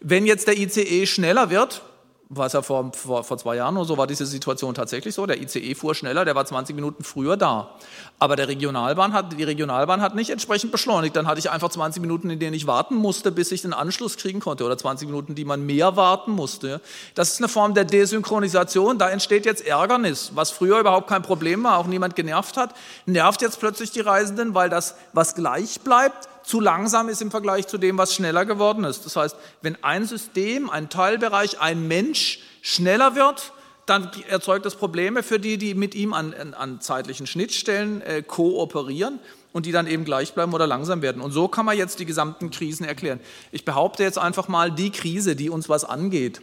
Wenn jetzt der ICE schneller wird, was ja vor, vor, vor, zwei Jahren oder so war diese Situation tatsächlich so. Der ICE fuhr schneller, der war 20 Minuten früher da. Aber der Regionalbahn hat, die Regionalbahn hat nicht entsprechend beschleunigt. Dann hatte ich einfach 20 Minuten, in denen ich warten musste, bis ich den Anschluss kriegen konnte. Oder 20 Minuten, die man mehr warten musste. Das ist eine Form der Desynchronisation. Da entsteht jetzt Ärgernis. Was früher überhaupt kein Problem war, auch niemand genervt hat, nervt jetzt plötzlich die Reisenden, weil das, was gleich bleibt, zu langsam ist im Vergleich zu dem, was schneller geworden ist. Das heißt, wenn ein System, ein Teilbereich, ein Mensch schneller wird, dann erzeugt das Probleme für die, die mit ihm an, an zeitlichen Schnittstellen äh, kooperieren und die dann eben gleich bleiben oder langsam werden. Und so kann man jetzt die gesamten Krisen erklären. Ich behaupte jetzt einfach mal, die Krise, die uns was angeht,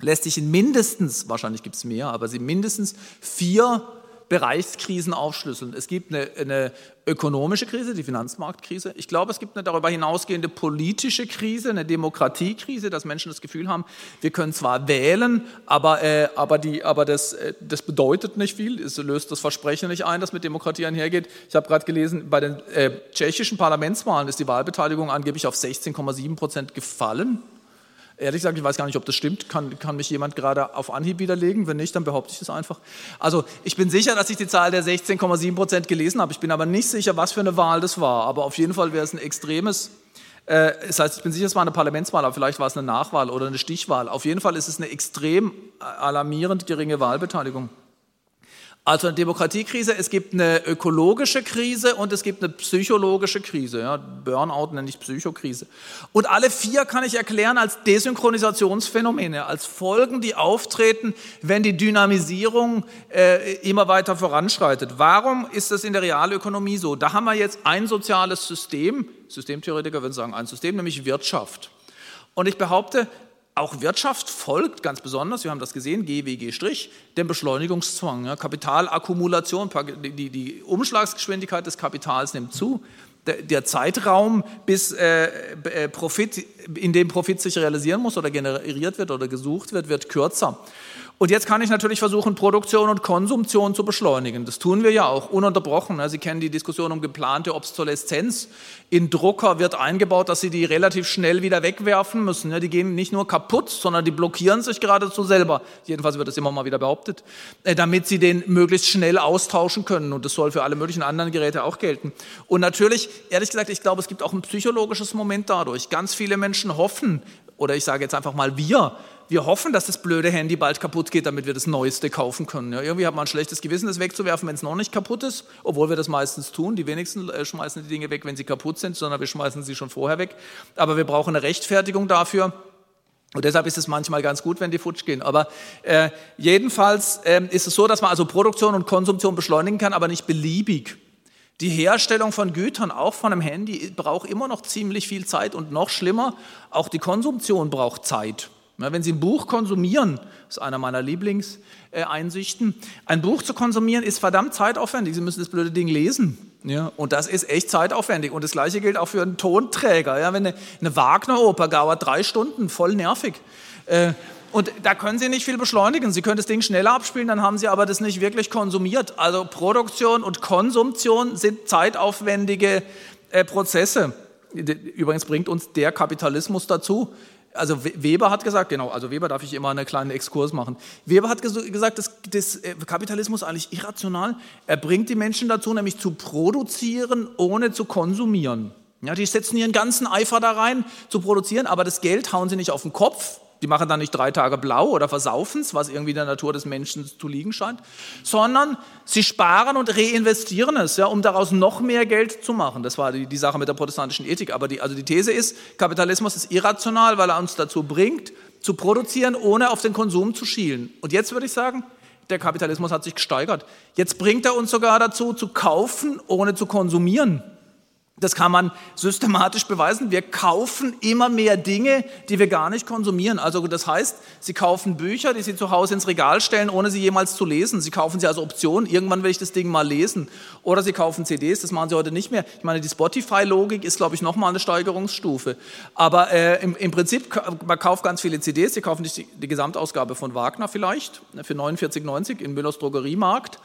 lässt sich in mindestens, wahrscheinlich gibt es mehr, aber sie mindestens vier Bereichskrisen aufschlüsseln. Es gibt eine, eine, ökonomische Krise, die Finanzmarktkrise. Ich glaube, es gibt eine darüber hinausgehende politische Krise, eine Demokratiekrise, dass Menschen das Gefühl haben, wir können zwar wählen, aber, äh, aber, die, aber das, äh, das bedeutet nicht viel. Es löst das Versprechen nicht ein, das mit Demokratie einhergeht. Ich habe gerade gelesen, bei den äh, tschechischen Parlamentswahlen ist die Wahlbeteiligung angeblich auf 16,7 Prozent gefallen. Ehrlich gesagt, ich weiß gar nicht, ob das stimmt. Kann, kann mich jemand gerade auf Anhieb widerlegen? Wenn nicht, dann behaupte ich das einfach. Also ich bin sicher, dass ich die Zahl der 16,7 Prozent gelesen habe. Ich bin aber nicht sicher, was für eine Wahl das war. Aber auf jeden Fall wäre es ein extremes. Äh, das heißt, ich bin sicher, es war eine Parlamentswahl, aber vielleicht war es eine Nachwahl oder eine Stichwahl. Auf jeden Fall ist es eine extrem alarmierend geringe Wahlbeteiligung. Also eine Demokratiekrise, es gibt eine ökologische Krise und es gibt eine psychologische Krise. Ja, Burnout nenne ich Psychokrise. Und alle vier kann ich erklären als Desynchronisationsphänomene, als Folgen, die auftreten, wenn die Dynamisierung äh, immer weiter voranschreitet. Warum ist das in der Realökonomie so? Da haben wir jetzt ein soziales System, Systemtheoretiker würden sagen ein System, nämlich Wirtschaft. Und ich behaupte, auch Wirtschaft folgt ganz besonders, wir haben das gesehen, GWG-, dem Beschleunigungszwang. Ja, Kapitalakkumulation, die, die, Umschlagsgeschwindigkeit des Kapitals nimmt zu. Der, der Zeitraum, bis äh, äh, Profit, in dem Profit sich realisieren muss oder generiert wird oder gesucht wird, wird kürzer. Und jetzt kann ich natürlich versuchen, Produktion und Konsumtion zu beschleunigen. Das tun wir ja auch ununterbrochen. Sie kennen die Diskussion um geplante Obsoleszenz. In Drucker wird eingebaut, dass Sie die relativ schnell wieder wegwerfen müssen. Die gehen nicht nur kaputt, sondern die blockieren sich geradezu selber. Jedenfalls wird das immer mal wieder behauptet, äh, damit Sie den möglichst schnell austauschen können. Und das soll für alle möglichen anderen Geräte auch gelten. Und natürlich, ehrlich gesagt, ich glaube, es gibt auch ein psychologisches Moment dadurch. Ganz viele Menschen hoffen, oder ich sage jetzt einfach mal wir, wir hoffen, dass das blöde Handy bald kaputt geht, damit wir das Neueste kaufen können. Ja, irgendwie hat man ein schlechtes Gewissen, das wegzuwerfen, wenn es noch nicht kaputt ist, obwohl wir das meistens tun. Die wenigsten äh, schmeißen die Dinge weg, wenn sie kaputt sind, sondern wir schmeißen sie schon vorher weg. Aber wir brauchen eine Rechtfertigung dafür. Und deshalb ist es manchmal ganz gut, wenn die futsch gehen. Aber äh, jedenfalls äh, ist es so, dass man also Produktion und Konsumtion beschleunigen kann, aber nicht beliebig. Die Herstellung von Gütern, auch von einem Handy, braucht immer noch ziemlich viel Zeit und noch schlimmer, auch die Konsumption braucht Zeit. Wenn Sie ein Buch konsumieren, ist einer meiner Lieblingseinsichten, ein Buch zu konsumieren ist verdammt zeitaufwendig. Sie müssen das blöde Ding lesen. Ja, und das ist echt zeitaufwendig. Und das Gleiche gilt auch für einen Tonträger. Ja, wenn eine, eine Wagner-Oper dauert drei Stunden, voll nervig. Äh, und da können Sie nicht viel beschleunigen. Sie können das Ding schneller abspielen, dann haben Sie aber das nicht wirklich konsumiert. Also Produktion und Konsumption sind zeitaufwendige äh, Prozesse. Übrigens bringt uns der Kapitalismus dazu, also Weber hat gesagt, genau, also Weber darf ich immer einen kleinen Exkurs machen. Weber hat gesagt, dass das äh, Kapitalismus eigentlich irrational. Er bringt die Menschen dazu, nämlich zu produzieren, ohne zu konsumieren. Ja, die setzen ihren ganzen Eifer da rein, zu produzieren, aber das Geld hauen sie nicht auf den Kopf, Die machen dann nicht drei Tage blau oder versaufen es, was irgendwie der Natur des Menschen zu liegen scheint, sondern sie sparen und reinvestieren es, ja, um daraus noch mehr Geld zu machen. Das war die, die Sache mit der protestantischen Ethik. Aber die, also die These ist, Kapitalismus ist irrational, weil er uns dazu bringt, zu produzieren, ohne auf den Konsum zu schielen. Und jetzt würde ich sagen, der Kapitalismus hat sich gesteigert. Jetzt bringt er uns sogar dazu, zu kaufen, ohne zu konsumieren. Das kann man systematisch beweisen. Wir kaufen immer mehr Dinge, die wir gar nicht konsumieren. Also das heißt, Sie kaufen Bücher, die Sie zu Hause ins Regal stellen, ohne sie jemals zu lesen. Sie kaufen sie als Option. Irgendwann will ich das Ding mal lesen. Oder Sie kaufen CDs. Das machen Sie heute nicht mehr. Ich meine, die Spotify-Logik ist, glaube ich, nochmal eine Steigerungsstufe. Aber äh, im, im, Prinzip, man kauft ganz viele CDs. Sie kaufen nicht die, die Gesamtausgabe von Wagner vielleicht ne, für 49,90 in Müllers Drogeriemarkt.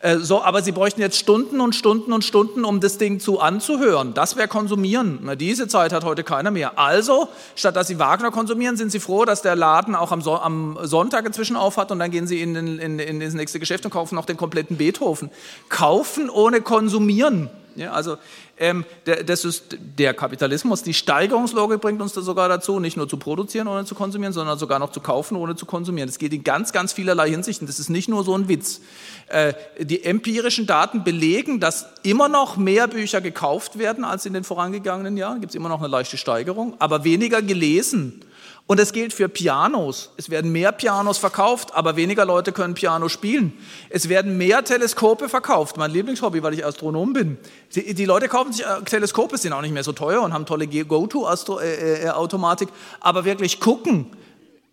Äh, so, aber Sie bräuchten jetzt Stunden und Stunden und Stunden, um das Ding zu anzuhören. Das wäre konsumieren. Na, diese Zeit hat heute keiner mehr. Also, statt dass Sie Wagner konsumieren, sind Sie froh, dass der Laden auch am, so am Sonntag inzwischen auf hat und dann gehen Sie in, in, in, das nächste Geschäft und kaufen noch den kompletten Beethoven. Kaufen ohne konsumieren. Ja, also ähm, der, das ist der Kapitalismus. Die Steigerungslogik bringt uns da sogar dazu, nicht nur zu produzieren, ohne zu konsumieren, sondern sogar noch zu kaufen, ohne zu konsumieren. Das geht in ganz, ganz vielerlei Hinsichten. Das ist nicht nur so ein Witz. Äh, die empirischen Daten belegen, dass immer noch mehr Bücher gekauft werden als in den vorangegangenen Jahren. Gibt es immer noch eine leichte Steigerung, aber weniger gelesen. Und es gilt für Pianos. Es werden mehr Pianos verkauft, aber weniger Leute können Piano spielen. Es werden mehr Teleskope verkauft. Mein Lieblingshobby, weil ich Astronom bin. Die, die Leute kaufen sich äh, Teleskope, sind auch nicht mehr so teuer und haben tolle Go-To-Automatik. Aber wirklich gucken,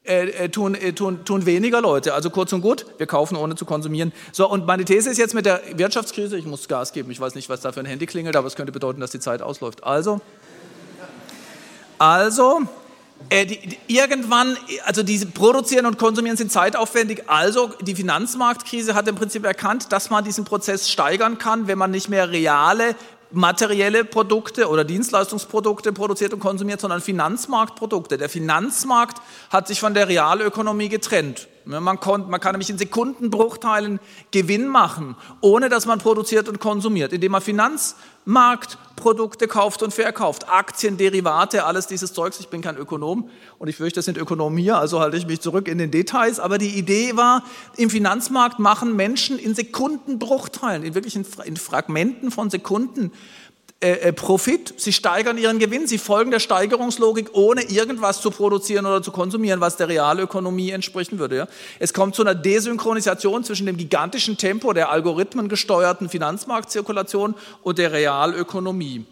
äh, äh, tun, äh, tun, tun weniger Leute. Also kurz und gut, wir kaufen ohne zu konsumieren. So, und meine These ist jetzt mit der Wirtschaftskrise, ich muss Gas geben, ich weiß nicht, was da für ein Handy klingelt, aber es könnte bedeuten, dass die Zeit ausläuft. Also, also äh, die, die, irgendwann, also diese Produzieren und Konsumieren sind zeitaufwendig. Also die Finanzmarktkrise hat im Prinzip erkannt, dass man diesen Prozess steigern kann, wenn man nicht mehr reale materielle Produkte oder Dienstleistungsprodukte produziert und konsumiert, sondern Finanzmarktprodukte. Der Finanzmarkt hat sich von der Realökonomie getrennt. Man, kann, man kann nämlich in Sekundenbruchteilen Gewinn machen, ohne dass man produziert und konsumiert, indem man Finanzmarktprodukte kauft und verkauft, Aktien, Derivate, alles dieses Zeugs. Ich bin kein Ökonom und ich fürchte, das sind Ökonomen hier, also halte ich mich zurück in den Details. Aber die Idee war, im Finanzmarkt machen Menschen in Sekundenbruchteilen, in wirklichen in Fragmenten von Sekunden äh, äh, Profit, sie steigern ihren Gewinn, sie folgen der Steigerungslogik, ohne irgendwas zu produzieren oder zu konsumieren, was der Realökonomie entsprechen würde. Ja. Es kommt zu einer Desynchronisation zwischen dem gigantischen Tempo der algorithmengesteuerten Finanzmarktzirkulation und der Realökonomie.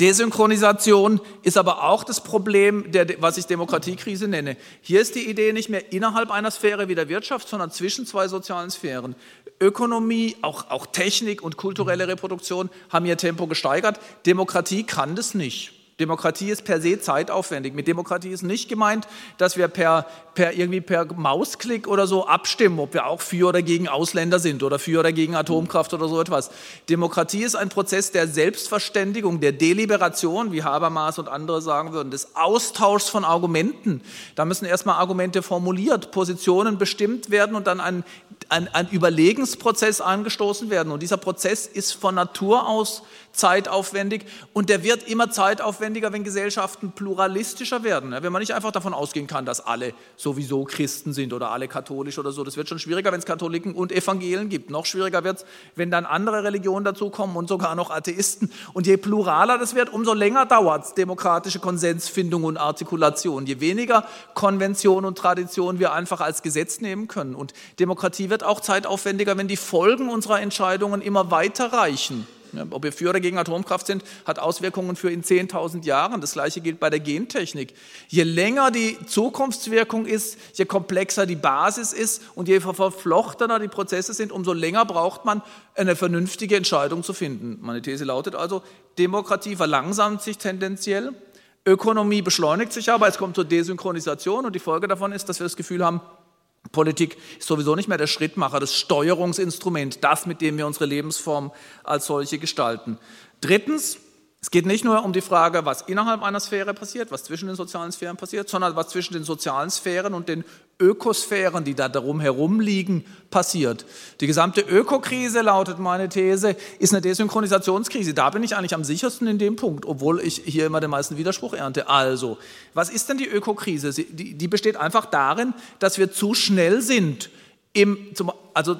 Desynchronisation ist aber auch das Problem, der, was ich Demokratiekrise nenne. Hier ist die Idee nicht mehr innerhalb einer Sphäre wie der Wirtschaft, sondern zwischen zwei sozialen Sphären. Ökonomie, auch, auch Technik und kulturelle Reproduktion haben ihr Tempo gesteigert. Demokratie kann das nicht. Demokratie ist per se zeitaufwendig. Mit Demokratie ist nicht gemeint, dass wir per, per irgendwie per Mausklick oder so abstimmen, ob wir auch für oder gegen Ausländer sind oder für oder gegen Atomkraft oder so etwas. Demokratie ist ein Prozess der Selbstverständigung, der Deliberation, wie Habermas und andere sagen würden, des Austauschs von Argumenten. Da müssen erstmal Argumente formuliert, Positionen bestimmt werden und dann ein ein, ein Überlegensprozess angestoßen werden. Und dieser Prozess ist von Natur aus zeitaufwendig und der wird immer zeitaufwendiger, wenn Gesellschaften pluralistischer werden. Wenn man nicht einfach davon ausgehen kann, dass alle sowieso Christen sind oder alle katholisch oder so. Das wird schon schwieriger, wenn es Katholiken und Evangelen gibt. Noch schwieriger wird es, wenn dann andere Religionen dazukommen und sogar noch Atheisten. Und je pluraler das wird, umso länger dauert es demokratische Konsensfindung und Artikulation. Je weniger Konvention und Tradition wir einfach als Gesetz nehmen können. Und Demokratie wird auch zeitaufwendiger, wenn die Folgen unserer Entscheidungen immer weiter reichen. Ob wir für oder gegen Atomkraft sind, hat Auswirkungen für in 10.000 Jahren. Das Gleiche gilt bei der Gentechnik. Je länger die Zukunftswirkung ist, je komplexer die Basis ist und je verflochtener die Prozesse sind, umso länger braucht man eine vernünftige Entscheidung zu finden. Meine These lautet also, Demokratie verlangsamt sich tendenziell, Ökonomie beschleunigt sich aber, es kommt zur Desynchronisation und die Folge davon ist, dass wir das Gefühl haben, Politik ist sowieso nicht mehr der Schrittmacher, das Steuerungsinstrument, das, mit dem wir unsere Lebensform als solche gestalten. Drittens, Es geht nicht nur um die Frage, was innerhalb einer Sphäre passiert, was zwischen den sozialen Sphären passiert, sondern was zwischen den sozialen Sphären und den Ökosphären, die da darum herum liegen, passiert. Die gesamte Ökokrise, lautet meine These, ist eine Desynchronisationskrise. Da bin ich eigentlich am sichersten in dem Punkt, obwohl ich hier immer den meisten Widerspruch ernte. Also, was ist denn die Ökokrise? Die, besteht einfach darin, dass wir zu schnell sind, im, also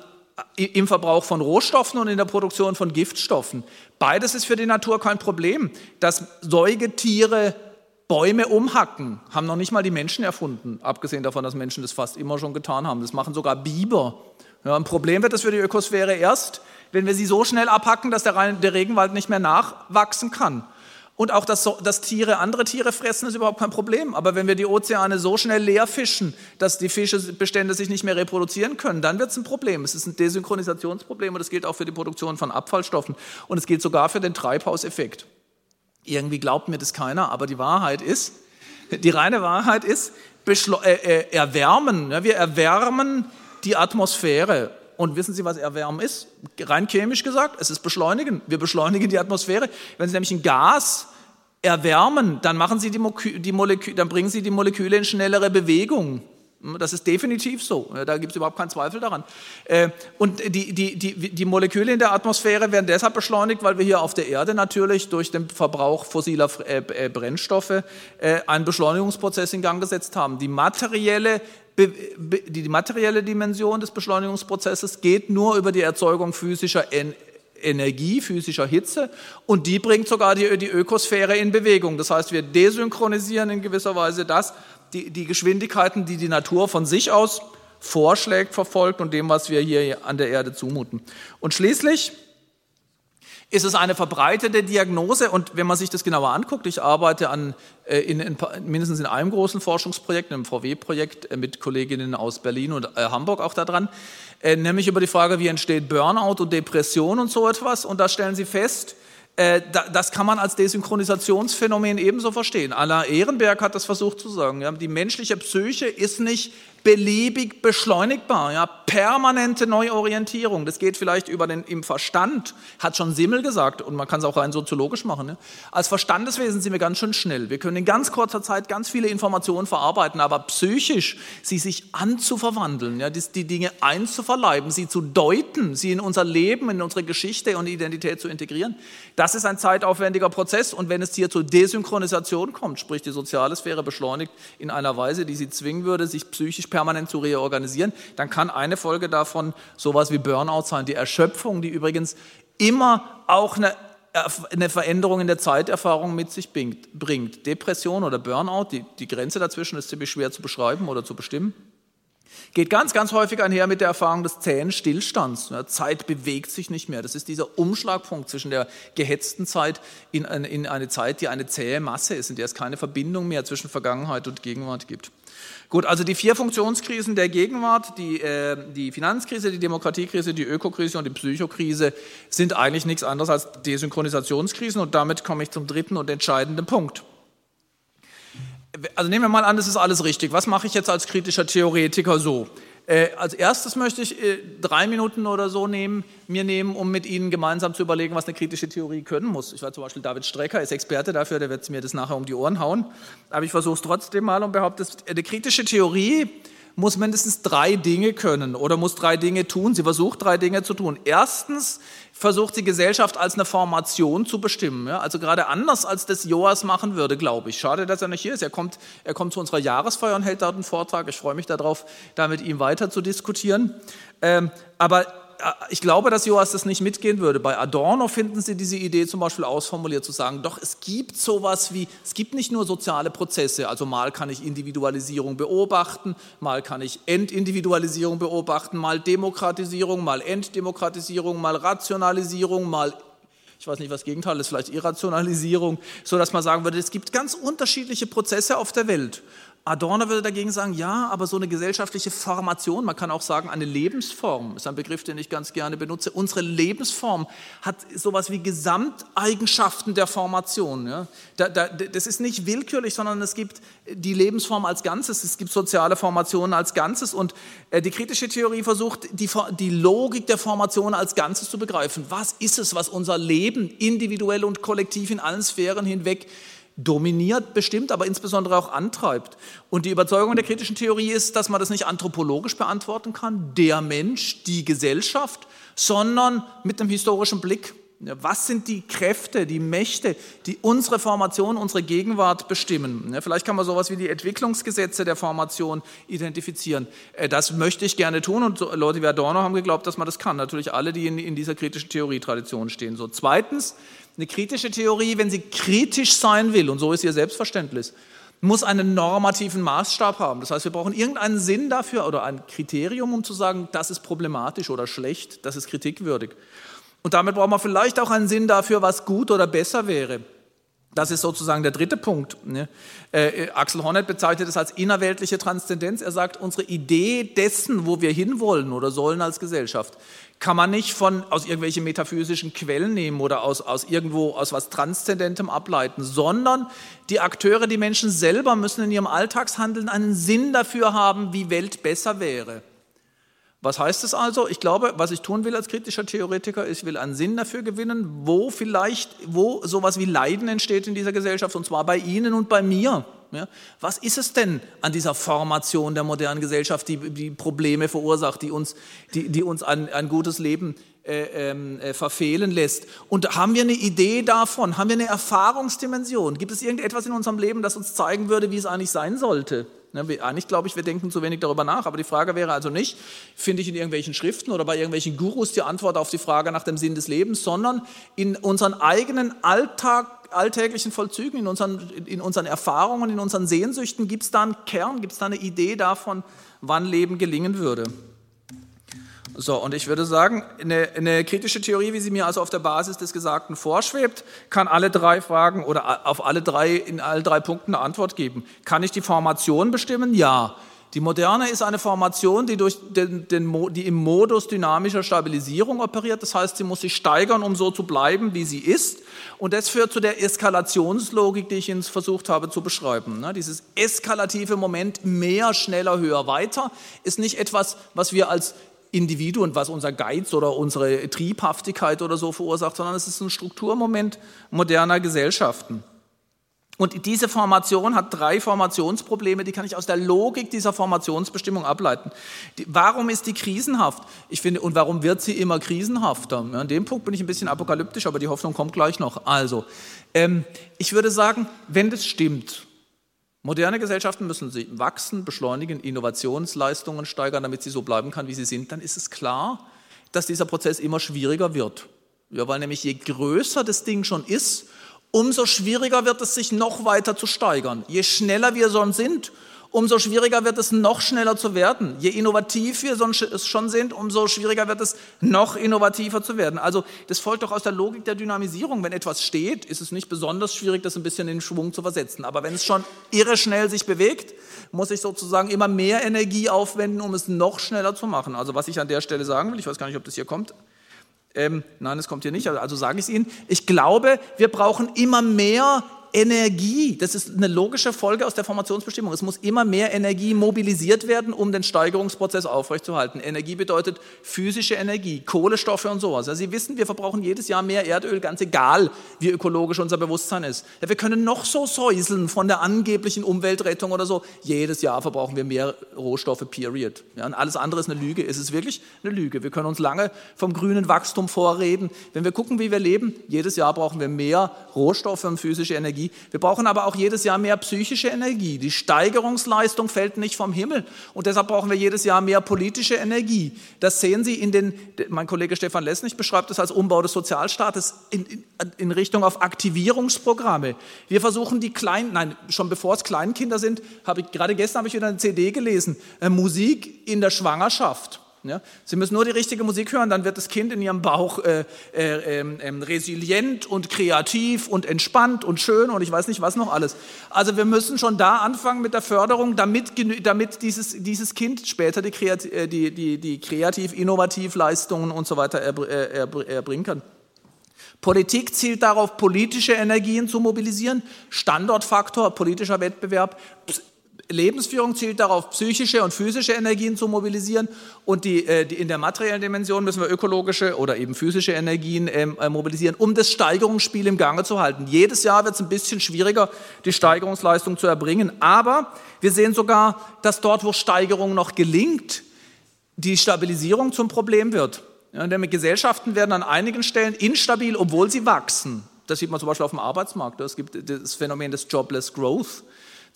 im Verbrauch von Rohstoffen und in der Produktion von Giftstoffen. Beides ist für die Natur kein Problem. Dass Säugetiere Bäume umhacken, haben noch nicht mal die Menschen erfunden, abgesehen davon, dass Menschen das fast immer schon getan haben. Das machen sogar Biber. Ja, ein Problem wird das für die Ökosphäre erst, wenn wir sie so schnell abhacken, dass der, der Regenwald nicht mehr nachwachsen kann. Und auch, dass, dass, Tiere andere Tiere fressen, ist überhaupt kein Problem. Aber wenn wir die Ozeane so schnell leer fischen, dass die Fischebestände sich nicht mehr reproduzieren können, dann wird es ein Problem. Es ist ein Desynchronisationsproblem und das gilt auch für die Produktion von Abfallstoffen. Und es gilt sogar für den Treibhauseffekt. Irgendwie glaubt mir das keiner, aber die Wahrheit ist, die reine Wahrheit ist, äh, äh, erwärmen. Ja, wir erwärmen die Atmosphäre. Und wissen Sie, was Erwärmen ist? Rein chemisch gesagt, es ist Beschleunigen. Wir beschleunigen die Atmosphäre. Wenn Sie nämlich ein Gas erwärmen, dann, machen Sie die die Molekü dann bringen Sie die Moleküle in schnellere Bewegung. Das ist definitiv so. Da gibt es überhaupt keinen Zweifel daran. Äh, und die, die, die, die Moleküle in der Atmosphäre werden deshalb beschleunigt, weil wir hier auf der Erde natürlich durch den Verbrauch fossiler äh, äh, Brennstoffe einen Beschleunigungsprozess in Gang gesetzt haben. Die materielle die materielle Dimension des Beschleunigungsprozesses geht nur über die Erzeugung physischer Energie, physischer Hitze und die bringt sogar die, die Ökosphäre in Bewegung. Das heißt, wir desynchronisieren in gewisser Weise das, die, die Geschwindigkeiten, die die Natur von sich aus vorschlägt, verfolgt und dem, was wir hier an der Erde zumuten. Und schließlich ist es eine verbreitete Diagnose und wenn man sich das genauer anguckt, ich arbeite an, äh, in, in, mindestens in einem großen Forschungsprojekt, einem VW-Projekt äh, mit Kolleginnen aus Berlin und äh, Hamburg auch daran, nämlich über die Frage, wie entsteht Burnout und Depression und so etwas. Und da stellen sie fest, das kann man als Desynchronisationsphänomen ebenso verstehen. Alain Ehrenberg hat das versucht zu sagen. Die menschliche Psyche ist nicht beliebig beschleunigbar, ja, permanente Neuorientierung. Das geht vielleicht über den im Verstand, hat schon Simmel gesagt, und man kann es auch rein soziologisch machen. Ne? Als Verstandeswesen sind wir ganz schön schnell. Wir können in ganz kurzer Zeit ganz viele Informationen verarbeiten, aber psychisch sie sich anzuverwandeln, ja, die, die Dinge einzuverleiben, sie zu deuten, sie in unser Leben, in unsere Geschichte und Identität zu integrieren, das ist ein zeitaufwendiger Prozess. Und wenn es hier zur Desynchronisation kommt, sprich die soziale Sphäre beschleunigt in einer Weise, die sie zwingen würde, sich psychisch permanent zu reorganisieren, dann kann eine Folge davon sowas wie Burnout sein. Die Erschöpfung, die übrigens immer auch eine eine Veränderung in der Zeiterfahrung mit sich bringt. Depression oder Burnout, die, die Grenze dazwischen ist ziemlich schwer zu beschreiben oder zu bestimmen. Geht ganz, ganz häufig einher mit der Erfahrung des zähen Stillstands. Zeit bewegt sich nicht mehr. Das ist dieser Umschlagpunkt zwischen der gehetzten Zeit in eine Zeit, die eine zähe Masse ist, in der es keine Verbindung mehr zwischen Vergangenheit und Gegenwart gibt. Gut, also die vier Funktionskrisen der Gegenwart, die, äh, die Finanzkrise, die Demokratiekrise, die Ökokrise und die Psychokrise sind eigentlich nichts anderes als Desynchronisationskrisen und damit komme ich zum dritten und entscheidenden Punkt. Also nehmen wir mal an, das ist alles richtig. Was mache ich jetzt als kritischer Theoretiker so? Äh, als erstes möchte ich äh, drei Minuten oder so nehmen, mir nehmen, um mit Ihnen gemeinsam zu überlegen, was eine kritische Theorie können muss. Ich war zum Beispiel David Strecker, ist Experte dafür, der wird mir das nachher um die Ohren hauen. Aber ich versuche es trotzdem mal und behaupte, eine kritische Theorie muss mindestens drei Dinge können oder muss drei Dinge tun. Sie versucht drei Dinge zu tun. Erstens versucht die Gesellschaft als eine Formation zu bestimmen. Ja? Also gerade anders, als das Joas machen würde, glaube ich. Schade, dass er nicht hier ist. Er kommt, er kommt zu unserer Jahresfeier und hält dort einen Vortrag. Ich freue mich darauf, da mit ihm weiter zu diskutieren. Ähm, aber ich glaube, dass Joas das nicht mitgehen würde. Bei Adorno finden Sie diese Idee zum Beispiel ausformuliert zu sagen, doch es gibt sowas wie, es gibt nicht nur soziale Prozesse, also mal kann ich Individualisierung beobachten, mal kann ich Entindividualisierung beobachten, mal Demokratisierung, mal Entdemokratisierung, mal Rationalisierung, mal ich weiß nicht, was Gegenteil ist, vielleicht Irrationalisierung, so dass man sagen würde, es gibt ganz unterschiedliche Prozesse auf der Welt. Adorno würde dagegen sagen, ja, aber so eine gesellschaftliche Formation, man kann auch sagen, eine Lebensform, ist ein Begriff, den ich ganz gerne benutze. Unsere Lebensform hat sowas wie Gesamteigenschaften der Formation. Ja. Da, da, das ist nicht willkürlich, sondern es gibt die Lebensform als Ganzes, es gibt soziale Formationen als Ganzes und äh, die kritische Theorie versucht, die, die Logik der Formation als Ganzes zu begreifen. Was ist es, was unser Leben individuell und kollektiv in allen Sphären hinweg dominiert, bestimmt, aber insbesondere auch antreibt. Und die Überzeugung der kritischen Theorie ist, dass man das nicht anthropologisch beantworten kann, der Mensch, die Gesellschaft, sondern mit einem historischen Blick. Was sind die Kräfte, die Mächte, die unsere Formation, unsere Gegenwart bestimmen? Vielleicht kann man sowas wie die Entwicklungsgesetze der Formation identifizieren. Äh, das möchte ich gerne tun und Leute wie Adorno haben geglaubt, dass man das kann. Natürlich alle, die in dieser kritischen Theorietradition stehen. So, zweitens, eine kritische Theorie, wenn sie kritisch sein will, und so ist ihr Selbstverständnis, muss einen normativen Maßstab haben. Das heißt, wir brauchen irgendeinen Sinn dafür oder ein Kriterium, um zu sagen, das ist problematisch oder schlecht, das ist kritikwürdig. Und damit brauchen wir vielleicht auch einen Sinn dafür, was gut oder besser wäre. Das ist sozusagen der dritte Punkt. Ne? Äh, Axel Honneth bezeichnet es als innerweltliche Transzendenz. Er sagt, unsere Idee dessen, wo wir hinwollen oder sollen als Gesellschaft, kann man nicht von, aus irgendwelchen metaphysischen Quellen nehmen oder aus, aus irgendwo, aus was Transzendentem ableiten, sondern die Akteure, die Menschen selber müssen in ihrem Alltagshandeln einen Sinn dafür haben, wie Welt besser wäre. Was heißt es also? Ich glaube, was ich tun will als kritischer Theoretiker, ist, ich will einen Sinn dafür gewinnen, wo vielleicht, wo sowas wie Leiden entsteht in dieser Gesellschaft, und zwar bei Ihnen und bei mir. Ja, was ist es denn an dieser Formation der modernen Gesellschaft, die, die Probleme verursacht, die uns, die, die uns ein, ein gutes Leben äh, ähm, äh, verfehlen lässt? Und haben wir eine Idee davon? Haben wir eine Erfahrungsdimension? Gibt es irgendetwas in unserem Leben, das uns zeigen würde, wie es eigentlich sein sollte? Ne, eigentlich glaube ich, wir denken zu wenig darüber nach. Aber die Frage wäre also nicht, finde ich in irgendwelchen Schriften oder bei irgendwelchen Gurus die Antwort auf die Frage nach dem Sinn des Lebens, sondern in unseren eigenen Alltag alltäglichen Vollzügen, in unseren, in unseren Erfahrungen, in unseren Sehnsüchten, gibt es da einen Kern, gibt es da eine Idee davon, wann Leben gelingen würde? So, und ich würde sagen, eine, eine, kritische Theorie, wie sie mir also auf der Basis des Gesagten vorschwebt, kann alle drei Fragen oder auf alle drei, in alle drei Punkten eine Antwort geben. Kann ich die Formation bestimmen? Ja. Die Moderne ist eine Formation, die, durch den, den, die im Modus dynamischer Stabilisierung operiert. Das heißt, sie muss sich steigern, um so zu bleiben, wie sie ist. Und das führt zu der Eskalationslogik, die ich Ihnen versucht habe zu beschreiben. Ne, dieses eskalative Moment, mehr, schneller, höher, weiter, ist nicht etwas, was wir als Individuen, was unser Geiz oder unsere Triebhaftigkeit oder so verursacht, sondern es ist ein Strukturmoment moderner Gesellschaften. Und diese Formation hat drei Formationsprobleme, die kann ich aus der Logik dieser Formationsbestimmung ableiten. Die, warum ist die krisenhaft? Ich finde, und warum wird sie immer krisenhafter? an dem Punkt bin ich ein bisschen apokalyptisch, aber die Hoffnung kommt gleich noch. Also, ähm, ich würde sagen, wenn das stimmt, moderne Gesellschaften müssen sie wachsen, beschleunigen, Innovationsleistungen steigern, damit sie so bleiben kann, wie sie sind, dann ist es klar, dass dieser Prozess immer schwieriger wird. Ja, weil nämlich je größer das Ding schon ist, umso schwieriger wird es sich noch weiter zu steigern. Je schneller wir schon sind, umso schwieriger wird es noch schneller zu werden. Je innovativ wir schon sind, umso schwieriger wird es noch innovativer zu werden. Also das folgt doch aus der Logik der Dynamisierung. Wenn etwas steht, ist es nicht besonders schwierig, das ein bisschen in Schwung zu versetzen. Aber wenn es schon irre schnell sich bewegt, muss ich sozusagen immer mehr Energie aufwenden, um es noch schneller zu machen. Also was ich an der Stelle sagen will, ich weiß gar nicht, ob das hier kommt, ähm, nein, es kommt hier nicht, also sage ich es Ihnen. Ich glaube, wir brauchen immer mehr Energie, das ist eine logische Folge aus der Formationsbestimmung. Es muss immer mehr Energie mobilisiert werden, um den Steigerungsprozess aufrechtzuerhalten. Energie bedeutet physische Energie, Kohlestoffe und sowas. Also Sie wissen, wir verbrauchen jedes Jahr mehr Erdöl, ganz egal, wie ökologisch unser Bewusstsein ist. Ja, wir können noch so säuseln von der angeblichen Umweltrettung oder so. Jedes Jahr verbrauchen wir mehr Rohstoffe, period. Ja, und alles andere ist eine Lüge. Es ist wirklich eine Lüge. Wir können uns lange vom grünen Wachstum vorreden. Wenn wir gucken, wie wir leben, jedes Jahr brauchen wir mehr Rohstoffe und physische Energie Energie. Wir brauchen aber auch jedes Jahr mehr psychische Energie. Die Steigerungsleistung fällt nicht vom Himmel und deshalb brauchen wir jedes Jahr mehr politische Energie. Das sehen Sie in den, mein Kollege Stefan Lessnig beschreibt das als Umbau des Sozialstaates in, in, in Richtung auf Aktivierungsprogramme. Wir versuchen die kleinen, nein, schon bevor es Kleinkinder sind, habe ich, gerade gestern habe ich wieder eine CD gelesen, äh, Musik in der Schwangerschaft. Ja? Sie müssen nur die richtige Musik hören, dann wird das Kind in ihrem Bauch äh, äh, äh, resilient und kreativ und entspannt und schön und ich weiß nicht was noch alles. Also wir müssen schon da anfangen mit der Förderung, damit, damit dieses, dieses Kind später die, Kreativ, äh, die, die, die kreativ-innovativ-Leistungen und so weiter äh, erbringen kann. Politik zielt darauf, politische Energien zu mobilisieren, Standortfaktor, politischer Wettbewerb, Lebensführung zielt darauf, psychische und physische Energien zu mobilisieren und die, äh, die in der materiellen Dimension müssen wir ökologische oder eben physische Energien ähm, äh, mobilisieren, um das Steigerungsspiel im Gange zu halten. Jedes Jahr wird es ein bisschen schwieriger, die Steigerungsleistung zu erbringen, aber wir sehen sogar, dass dort, wo Steigerung noch gelingt, die Stabilisierung zum Problem wird. Ja, denn Gesellschaften werden an einigen Stellen instabil, obwohl sie wachsen. Das sieht man zum Beispiel auf dem Arbeitsmarkt. Es gibt das Phänomen des Jobless Growth.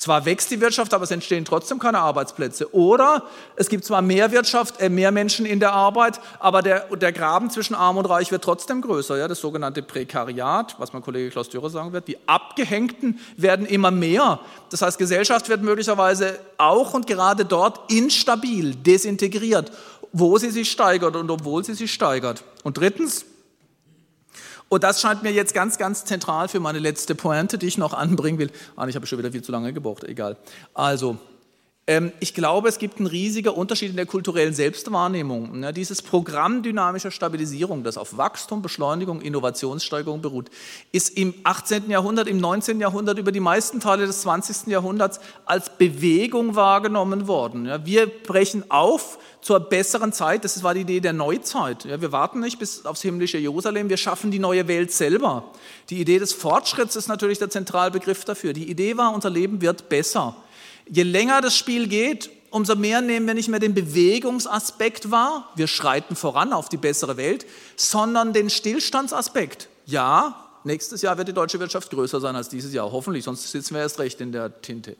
Zwar wächst die Wirtschaft, aber es entstehen trotzdem keine Arbeitsplätze. Oder es gibt zwar mehr Wirtschaft, äh, mehr Menschen in der Arbeit, aber der, der Graben zwischen Arm und Reich wird trotzdem größer. Ja, das sogenannte Prekariat, was mein Kollege Klaus Dürrer sagen wird. Die Abgehängten werden immer mehr. Das heißt, Gesellschaft wird möglicherweise auch und gerade dort instabil, desintegriert, wo sie sich steigert und obwohl sie sich steigert. Und drittens, und das scheint mir jetzt ganz, ganz zentral für meine letzte Pointe, die ich noch anbringen will. Ah, ich habe schon wieder viel zu lange gebraucht, egal. Also, ich glaube, es gibt einen riesigen Unterschied in der kulturellen Selbstwahrnehmung. Ne? Dieses Programm dynamischer Stabilisierung, das auf Wachstum, Beschleunigung, Innovationssteigerung beruht, ist im 18. Jahrhundert, im 19. Jahrhundert, über die meisten Teile des 20. Jahrhunderts als Bewegung wahrgenommen worden. Wir brechen auf zur besseren Zeit, das war die Idee der Neuzeit. Wir warten nicht bis aufs himmlische Jerusalem, wir schaffen die neue Welt selber. Die Idee des Fortschritts ist natürlich der Zentralbegriff dafür. Die Idee war, unser Leben wird besser. Je länger das Spiel geht, umso mehr nehmen wir nicht mehr den Bewegungsaspekt wahr, wir schreiten voran auf die bessere Welt, sondern den Stillstandsaspekt. Ja, nächstes Jahr wird die deutsche Wirtschaft größer sein als dieses Jahr, hoffentlich, sonst sitzen wir erst recht in der Tinte.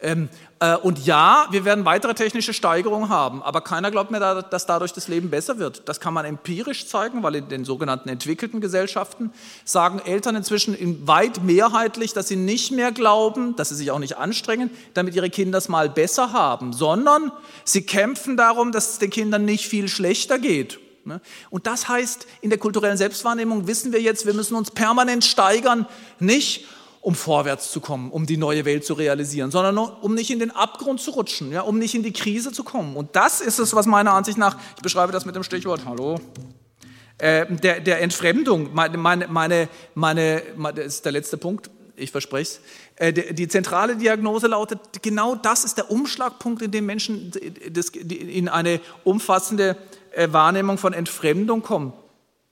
Ähm, äh, und ja, wir werden weitere technische Steigerungen haben, aber keiner glaubt mir, da, dass dadurch das Leben besser wird. Das kann man empirisch zeigen, weil in den sogenannten entwickelten Gesellschaften sagen Eltern inzwischen weit mehrheitlich, dass sie nicht mehr glauben, dass sie sich auch nicht anstrengen, damit ihre Kinder es mal besser haben, sondern sie kämpfen darum, dass es den Kindern nicht viel schlechter geht. Ne? Und das heißt, in der kulturellen Selbstwahrnehmung wissen wir jetzt, wir müssen uns permanent steigern, nicht um vorwärts zu kommen, um die neue Welt zu realisieren, sondern um nicht in den Abgrund zu rutschen, ja, um nicht in die Krise zu kommen. Und das ist es, was meiner Ansicht nach, ich beschreibe das mit dem Stichwort, hallo, äh, der, der Entfremdung, meine, meine, meine, meine, das ist der letzte Punkt, ich verspreche es, äh, die zentrale Diagnose lautet, genau das ist der Umschlagpunkt, in dem Menschen in eine umfassende äh, Wahrnehmung von Entfremdung kommen.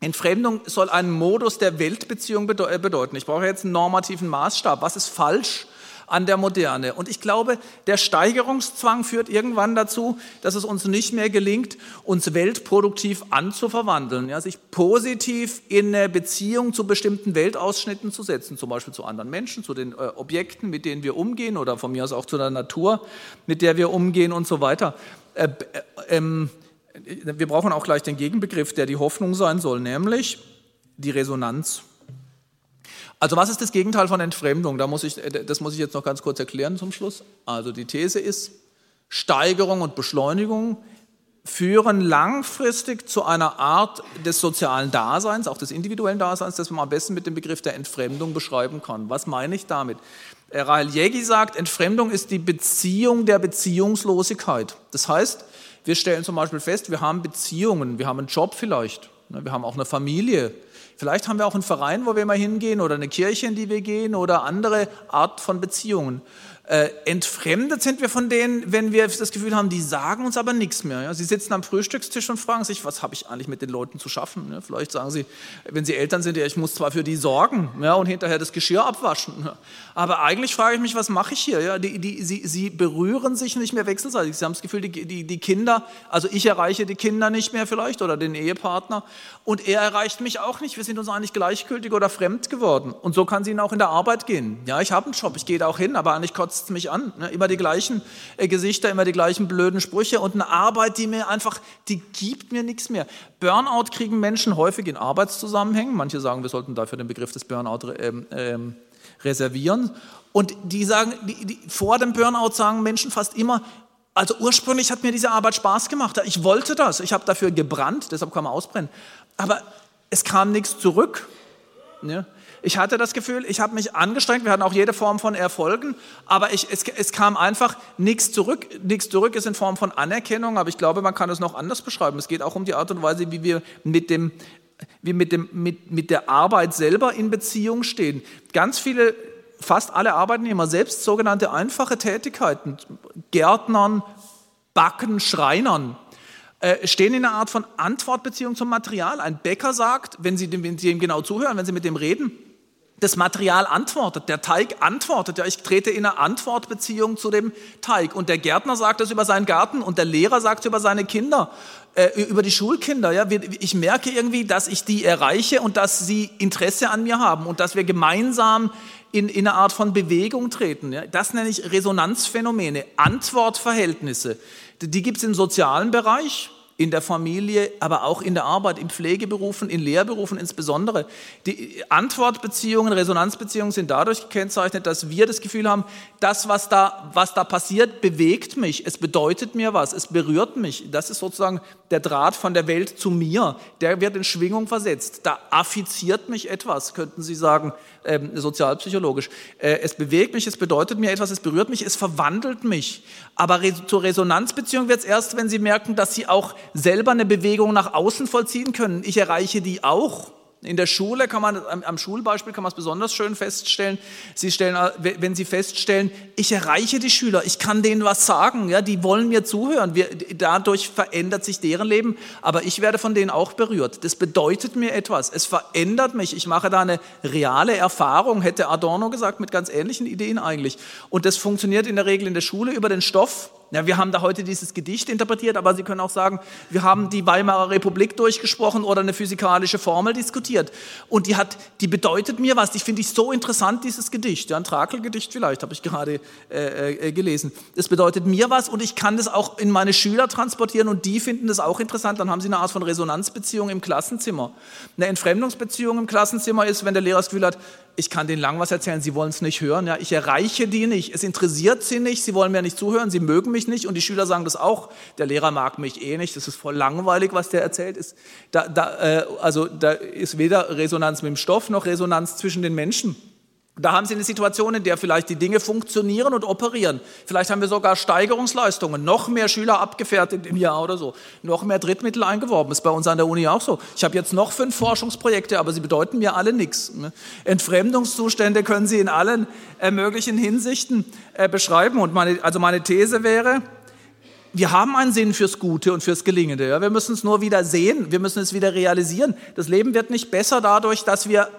Entfremdung soll einen Modus der Weltbeziehung äh, bedeuten. Ich brauche jetzt einen normativen Maßstab. Was ist falsch an der Moderne? Und ich glaube, der Steigerungszwang führt irgendwann dazu, dass es uns nicht mehr gelingt, uns weltproduktiv anzuverwandeln, ja, sich positiv in eine Beziehung zu bestimmten Weltausschnitten zu setzen, zum Beispiel zu anderen Menschen, zu den äh, Objekten, mit denen wir umgehen oder von mir aus auch zu der Natur, mit der wir umgehen und so weiter. Äh, äh, ähm, wir brauchen auch gleich den Gegenbegriff, der die Hoffnung sein soll, nämlich die Resonanz. Also was ist das Gegenteil von Entfremdung? Da muss ich, das muss ich jetzt noch ganz kurz erklären zum Schluss. Also die These ist, Steigerung und Beschleunigung führen langfristig zu einer Art des sozialen Daseins, auch des individuellen Daseins, das man am besten mit dem Begriff der Entfremdung beschreiben kann. Was meine ich damit? Rahel Jägi sagt, Entfremdung ist die Beziehung der Beziehungslosigkeit. Das heißt, wir stellen zum Beispiel fest, wir haben Beziehungen, wir haben einen Job vielleicht, ne, wir haben auch eine Familie. Vielleicht haben wir auch einen Verein, wo wir mal hingehen oder eine Kirche, in die wir gehen oder andere Art von Beziehungen. Äh, entfremdet sind wir von denen, wenn wir das Gefühl haben, die sagen uns aber nichts mehr. Ja? Sie sitzen am Frühstückstisch und fragen sich, was habe ich eigentlich mit den Leuten zu schaffen? Ja? Vielleicht sagen sie, wenn sie Eltern sind, ja, ich muss zwar für die sorgen ja, und hinterher das Geschirr abwaschen, ja? aber eigentlich frage ich mich, was mache ich hier? Ja? Die, die, sie, sie berühren sich nicht mehr wechselseitig. Sie haben das Gefühl, die, die, die Kinder, also ich erreiche die Kinder nicht mehr vielleicht oder den Ehepartner und er erreicht mich auch nicht. Wir sind uns eigentlich gleichgültig oder fremd geworden. Und so kann es ihnen auch in der Arbeit gehen. Ja, ich habe einen Job, ich gehe da auch hin, aber eigentlich kotzt es mich an. Ne? Immer die gleichen äh, Gesichter, immer die gleichen blöden Sprüche und eine Arbeit, die mir einfach, die gibt mir nichts mehr. Burnout kriegen Menschen häufig in Arbeitszusammenhängen. Manche sagen, wir sollten dafür den Begriff des Burnout ähm, ähm, reservieren. Und die sagen, die, die, vor dem Burnout sagen Menschen fast immer, Also ursprünglich hat mir diese Arbeit Spaß gemacht. Ich wollte das. Ich habe dafür gebrannt, deshalb kann man ausbrennen. Aber es kam nichts zurück. Ja. Ich hatte das Gefühl, ich habe mich angestrengt, wir hatten auch jede Form von Erfolgen, aber ich, es, es, kam einfach nichts zurück. Nichts zurück ist in Form von Anerkennung, aber ich glaube, man kann es noch anders beschreiben. Es geht auch um die Art und Weise, wie wir mit, dem, wie mit, dem, mit, mit der Arbeit selber in Beziehung stehen. Ganz viele fast alle Arbeitnehmer selbst sogenannte einfache Tätigkeiten, Gärtnern, Backen, Schreinern, äh, stehen in einer Art von Antwortbeziehung zum Material. Ein Bäcker sagt, wenn Sie, wenn Sie ihm genau zuhören, wenn Sie mit dem reden, das Material antwortet, der Teig antwortet. Ja, ich trete in eine Antwortbeziehung zu dem Teig. Und der Gärtner sagt das über seinen Garten und der Lehrer sagt es über seine Kinder, äh, über die Schulkinder. Ja, ich merke irgendwie, dass ich die erreiche und dass sie Interesse an mir haben und dass wir gemeinsam in, in eine Art von Bewegung treten. Ja. Das nenne ich Resonanzphänomene, Antwortverhältnisse. Die gibt es im sozialen Bereich, in der Familie, aber auch in der Arbeit, in Pflegeberufen, in Lehrberufen insbesondere. Die Antwortbeziehungen, Resonanzbeziehungen sind dadurch gekennzeichnet, dass wir das Gefühl haben, das, was da, was da passiert, bewegt mich, es bedeutet mir was, es berührt mich. Das ist sozusagen der Draht von der Welt zu mir, der wird in Schwingung versetzt. Da affiziert mich etwas, könnten Sie sagen, ähm, sozialpsychologisch. Äh, es bewegt mich, es bedeutet mir etwas, es berührt mich, es verwandelt mich. Aber zur Resonanzbeziehung wird es erst, wenn Sie merken, dass Sie auch selber eine Bewegung nach außen vollziehen können. Ich erreiche die auch. In der Schule kann man, am Schulbeispiel kann man es besonders schön feststellen. Sie stellen, äh, wenn Sie feststellen, ich erreiche die Schüler, ich kann denen was sagen, ja, die wollen mir zuhören. Wir, dadurch verändert sich deren Leben, aber ich werde von denen auch berührt. Das bedeutet mir etwas. Es verändert mich. Ich mache da eine reale Erfahrung, hätte Adorno gesagt, mit ganz ähnlichen Ideen eigentlich. Und das funktioniert in der Regel in der Schule über den Stoff, ja, wir haben da heute dieses Gedicht interpretiert, aber Sie können auch sagen, wir haben die Weimarer Republik durchgesprochen oder eine physikalische Formel diskutiert. Und die hat, die bedeutet mir was. Ich finde ich so interessant, dieses Gedicht. Ja, ein Trakelgedicht vielleicht, habe ich gerade äh, äh, gelesen. Es bedeutet mir was und ich kann das auch in meine Schüler transportieren und die finden das auch interessant. Dann haben sie eine Art von Resonanzbeziehung im Klassenzimmer. Eine Entfremdungsbeziehung im Klassenzimmer ist, wenn der Lehrer das Gefühl hat, ich kann denen lang was erzählen, sie wollen es nicht hören. Ja, ich erreiche die nicht. Es interessiert sie nicht. Sie wollen mir nicht zuhören. Sie mögen mich nicht. Und die Schüler sagen das auch. Der Lehrer mag mich eh nicht. Das ist voll langweilig, was der erzählt. Ist, da, da, äh, also da ist weder Resonanz mit dem Stoff noch Resonanz zwischen den Menschen. Da haben Sie eine Situation, in der vielleicht die Dinge funktionieren und operieren. Vielleicht haben wir sogar Steigerungsleistungen, noch mehr Schüler abgefertigt im Jahr oder so, noch mehr Drittmittel eingeworben. Ist bei uns an der Uni auch so. Ich habe jetzt noch fünf Forschungsprojekte, aber sie bedeuten mir alle nichts. Entfremdungszustände können Sie in allen äh, möglichen Hinsichten äh, beschreiben. Und meine, also meine These wäre, wir haben einen Sinn fürs Gute und fürs Gelingende. Ja? Wir müssen es nur wieder sehen, wir müssen es wieder realisieren. Das Leben wird nicht besser dadurch, dass wir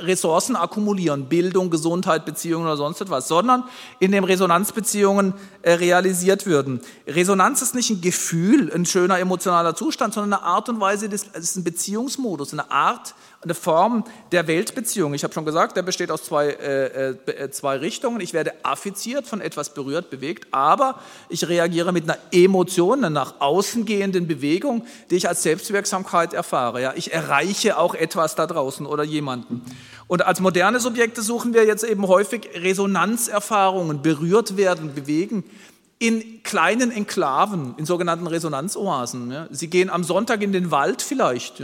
Ressourcen akkumulieren, Bildung, Gesundheit, Beziehungen oder sonst etwas, sondern in dem Resonanzbeziehungen äh, realisiert würden. Resonanz ist nicht ein Gefühl, ein schöner emotionaler Zustand, sondern eine Art und Weise, das ist ein Beziehungsmodus, eine Art, eine Form der Weltbeziehung. Ich habe schon gesagt, der besteht aus zwei, äh, äh, zwei Richtungen. Ich werde affiziert, von etwas berührt, bewegt, aber ich reagiere mit einer Emotion, einer nach außen gehenden Bewegung, die ich als Selbstwirksamkeit erfahre. Ja, ich erreiche auch etwas da draußen oder jemanden. Und als moderne Subjekte suchen wir jetzt eben häufig Resonanzerfahrungen, berührt werden, bewegen in kleinen Enklaven, in sogenannten Resonanzoasen. Sie gehen am Sonntag in den Wald vielleicht,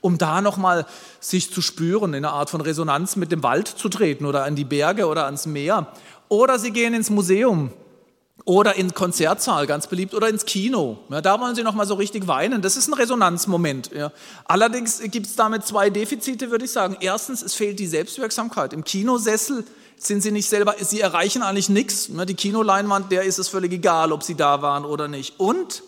um da nochmal sich zu spüren, in einer Art von Resonanz mit dem Wald zu treten oder an die Berge oder ans Meer. Oder sie gehen ins Museum oder in Konzertsaal, ganz beliebt, oder ins Kino. Ja, da wollen sie nochmal so richtig weinen. Das ist ein Resonanzmoment. Ja. Allerdings gibt es damit zwei Defizite, würde ich sagen. Erstens, es fehlt die Selbstwirksamkeit. Im Kinosessel sind sie nicht selber, sie erreichen eigentlich nichts. Die Kinoleinwand, der ist es völlig egal, ob sie da waren oder nicht. Und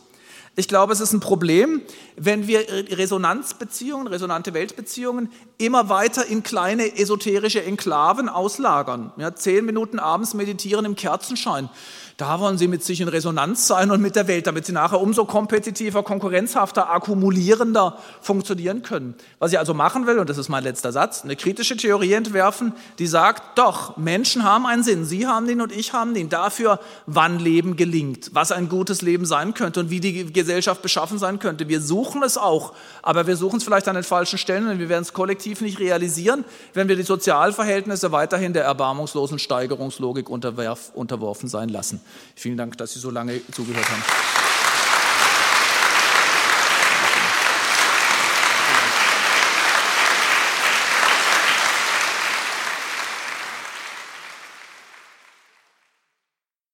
ich glaube, es ist ein Problem, wenn wir Resonanzbeziehungen, resonante Weltbeziehungen immer weiter in kleine esoterische Enklaven auslagern. Ja, zehn Minuten abends meditieren im Kerzenschein. Da wollen sie mit sich in Resonanz sein und mit der Welt, damit sie nachher umso kompetitiver, konkurrenzhafter, akkumulierender funktionieren können. Was ich also machen will, und das ist mein letzter Satz, eine kritische Theorie entwerfen, die sagt, doch, Menschen haben einen Sinn, Sie haben den und ich haben den, dafür, wann Leben gelingt, was ein gutes Leben sein könnte und wie die Gesellschaft beschaffen sein könnte. Wir suchen es auch, aber wir suchen es vielleicht an den falschen Stellen und wir werden es kollektiv nicht realisieren, wenn wir die Sozialverhältnisse weiterhin der erbarmungslosen Steigerungslogik unterworfen sein lassen. Vielen Dank, dass Sie so lange zugehört haben.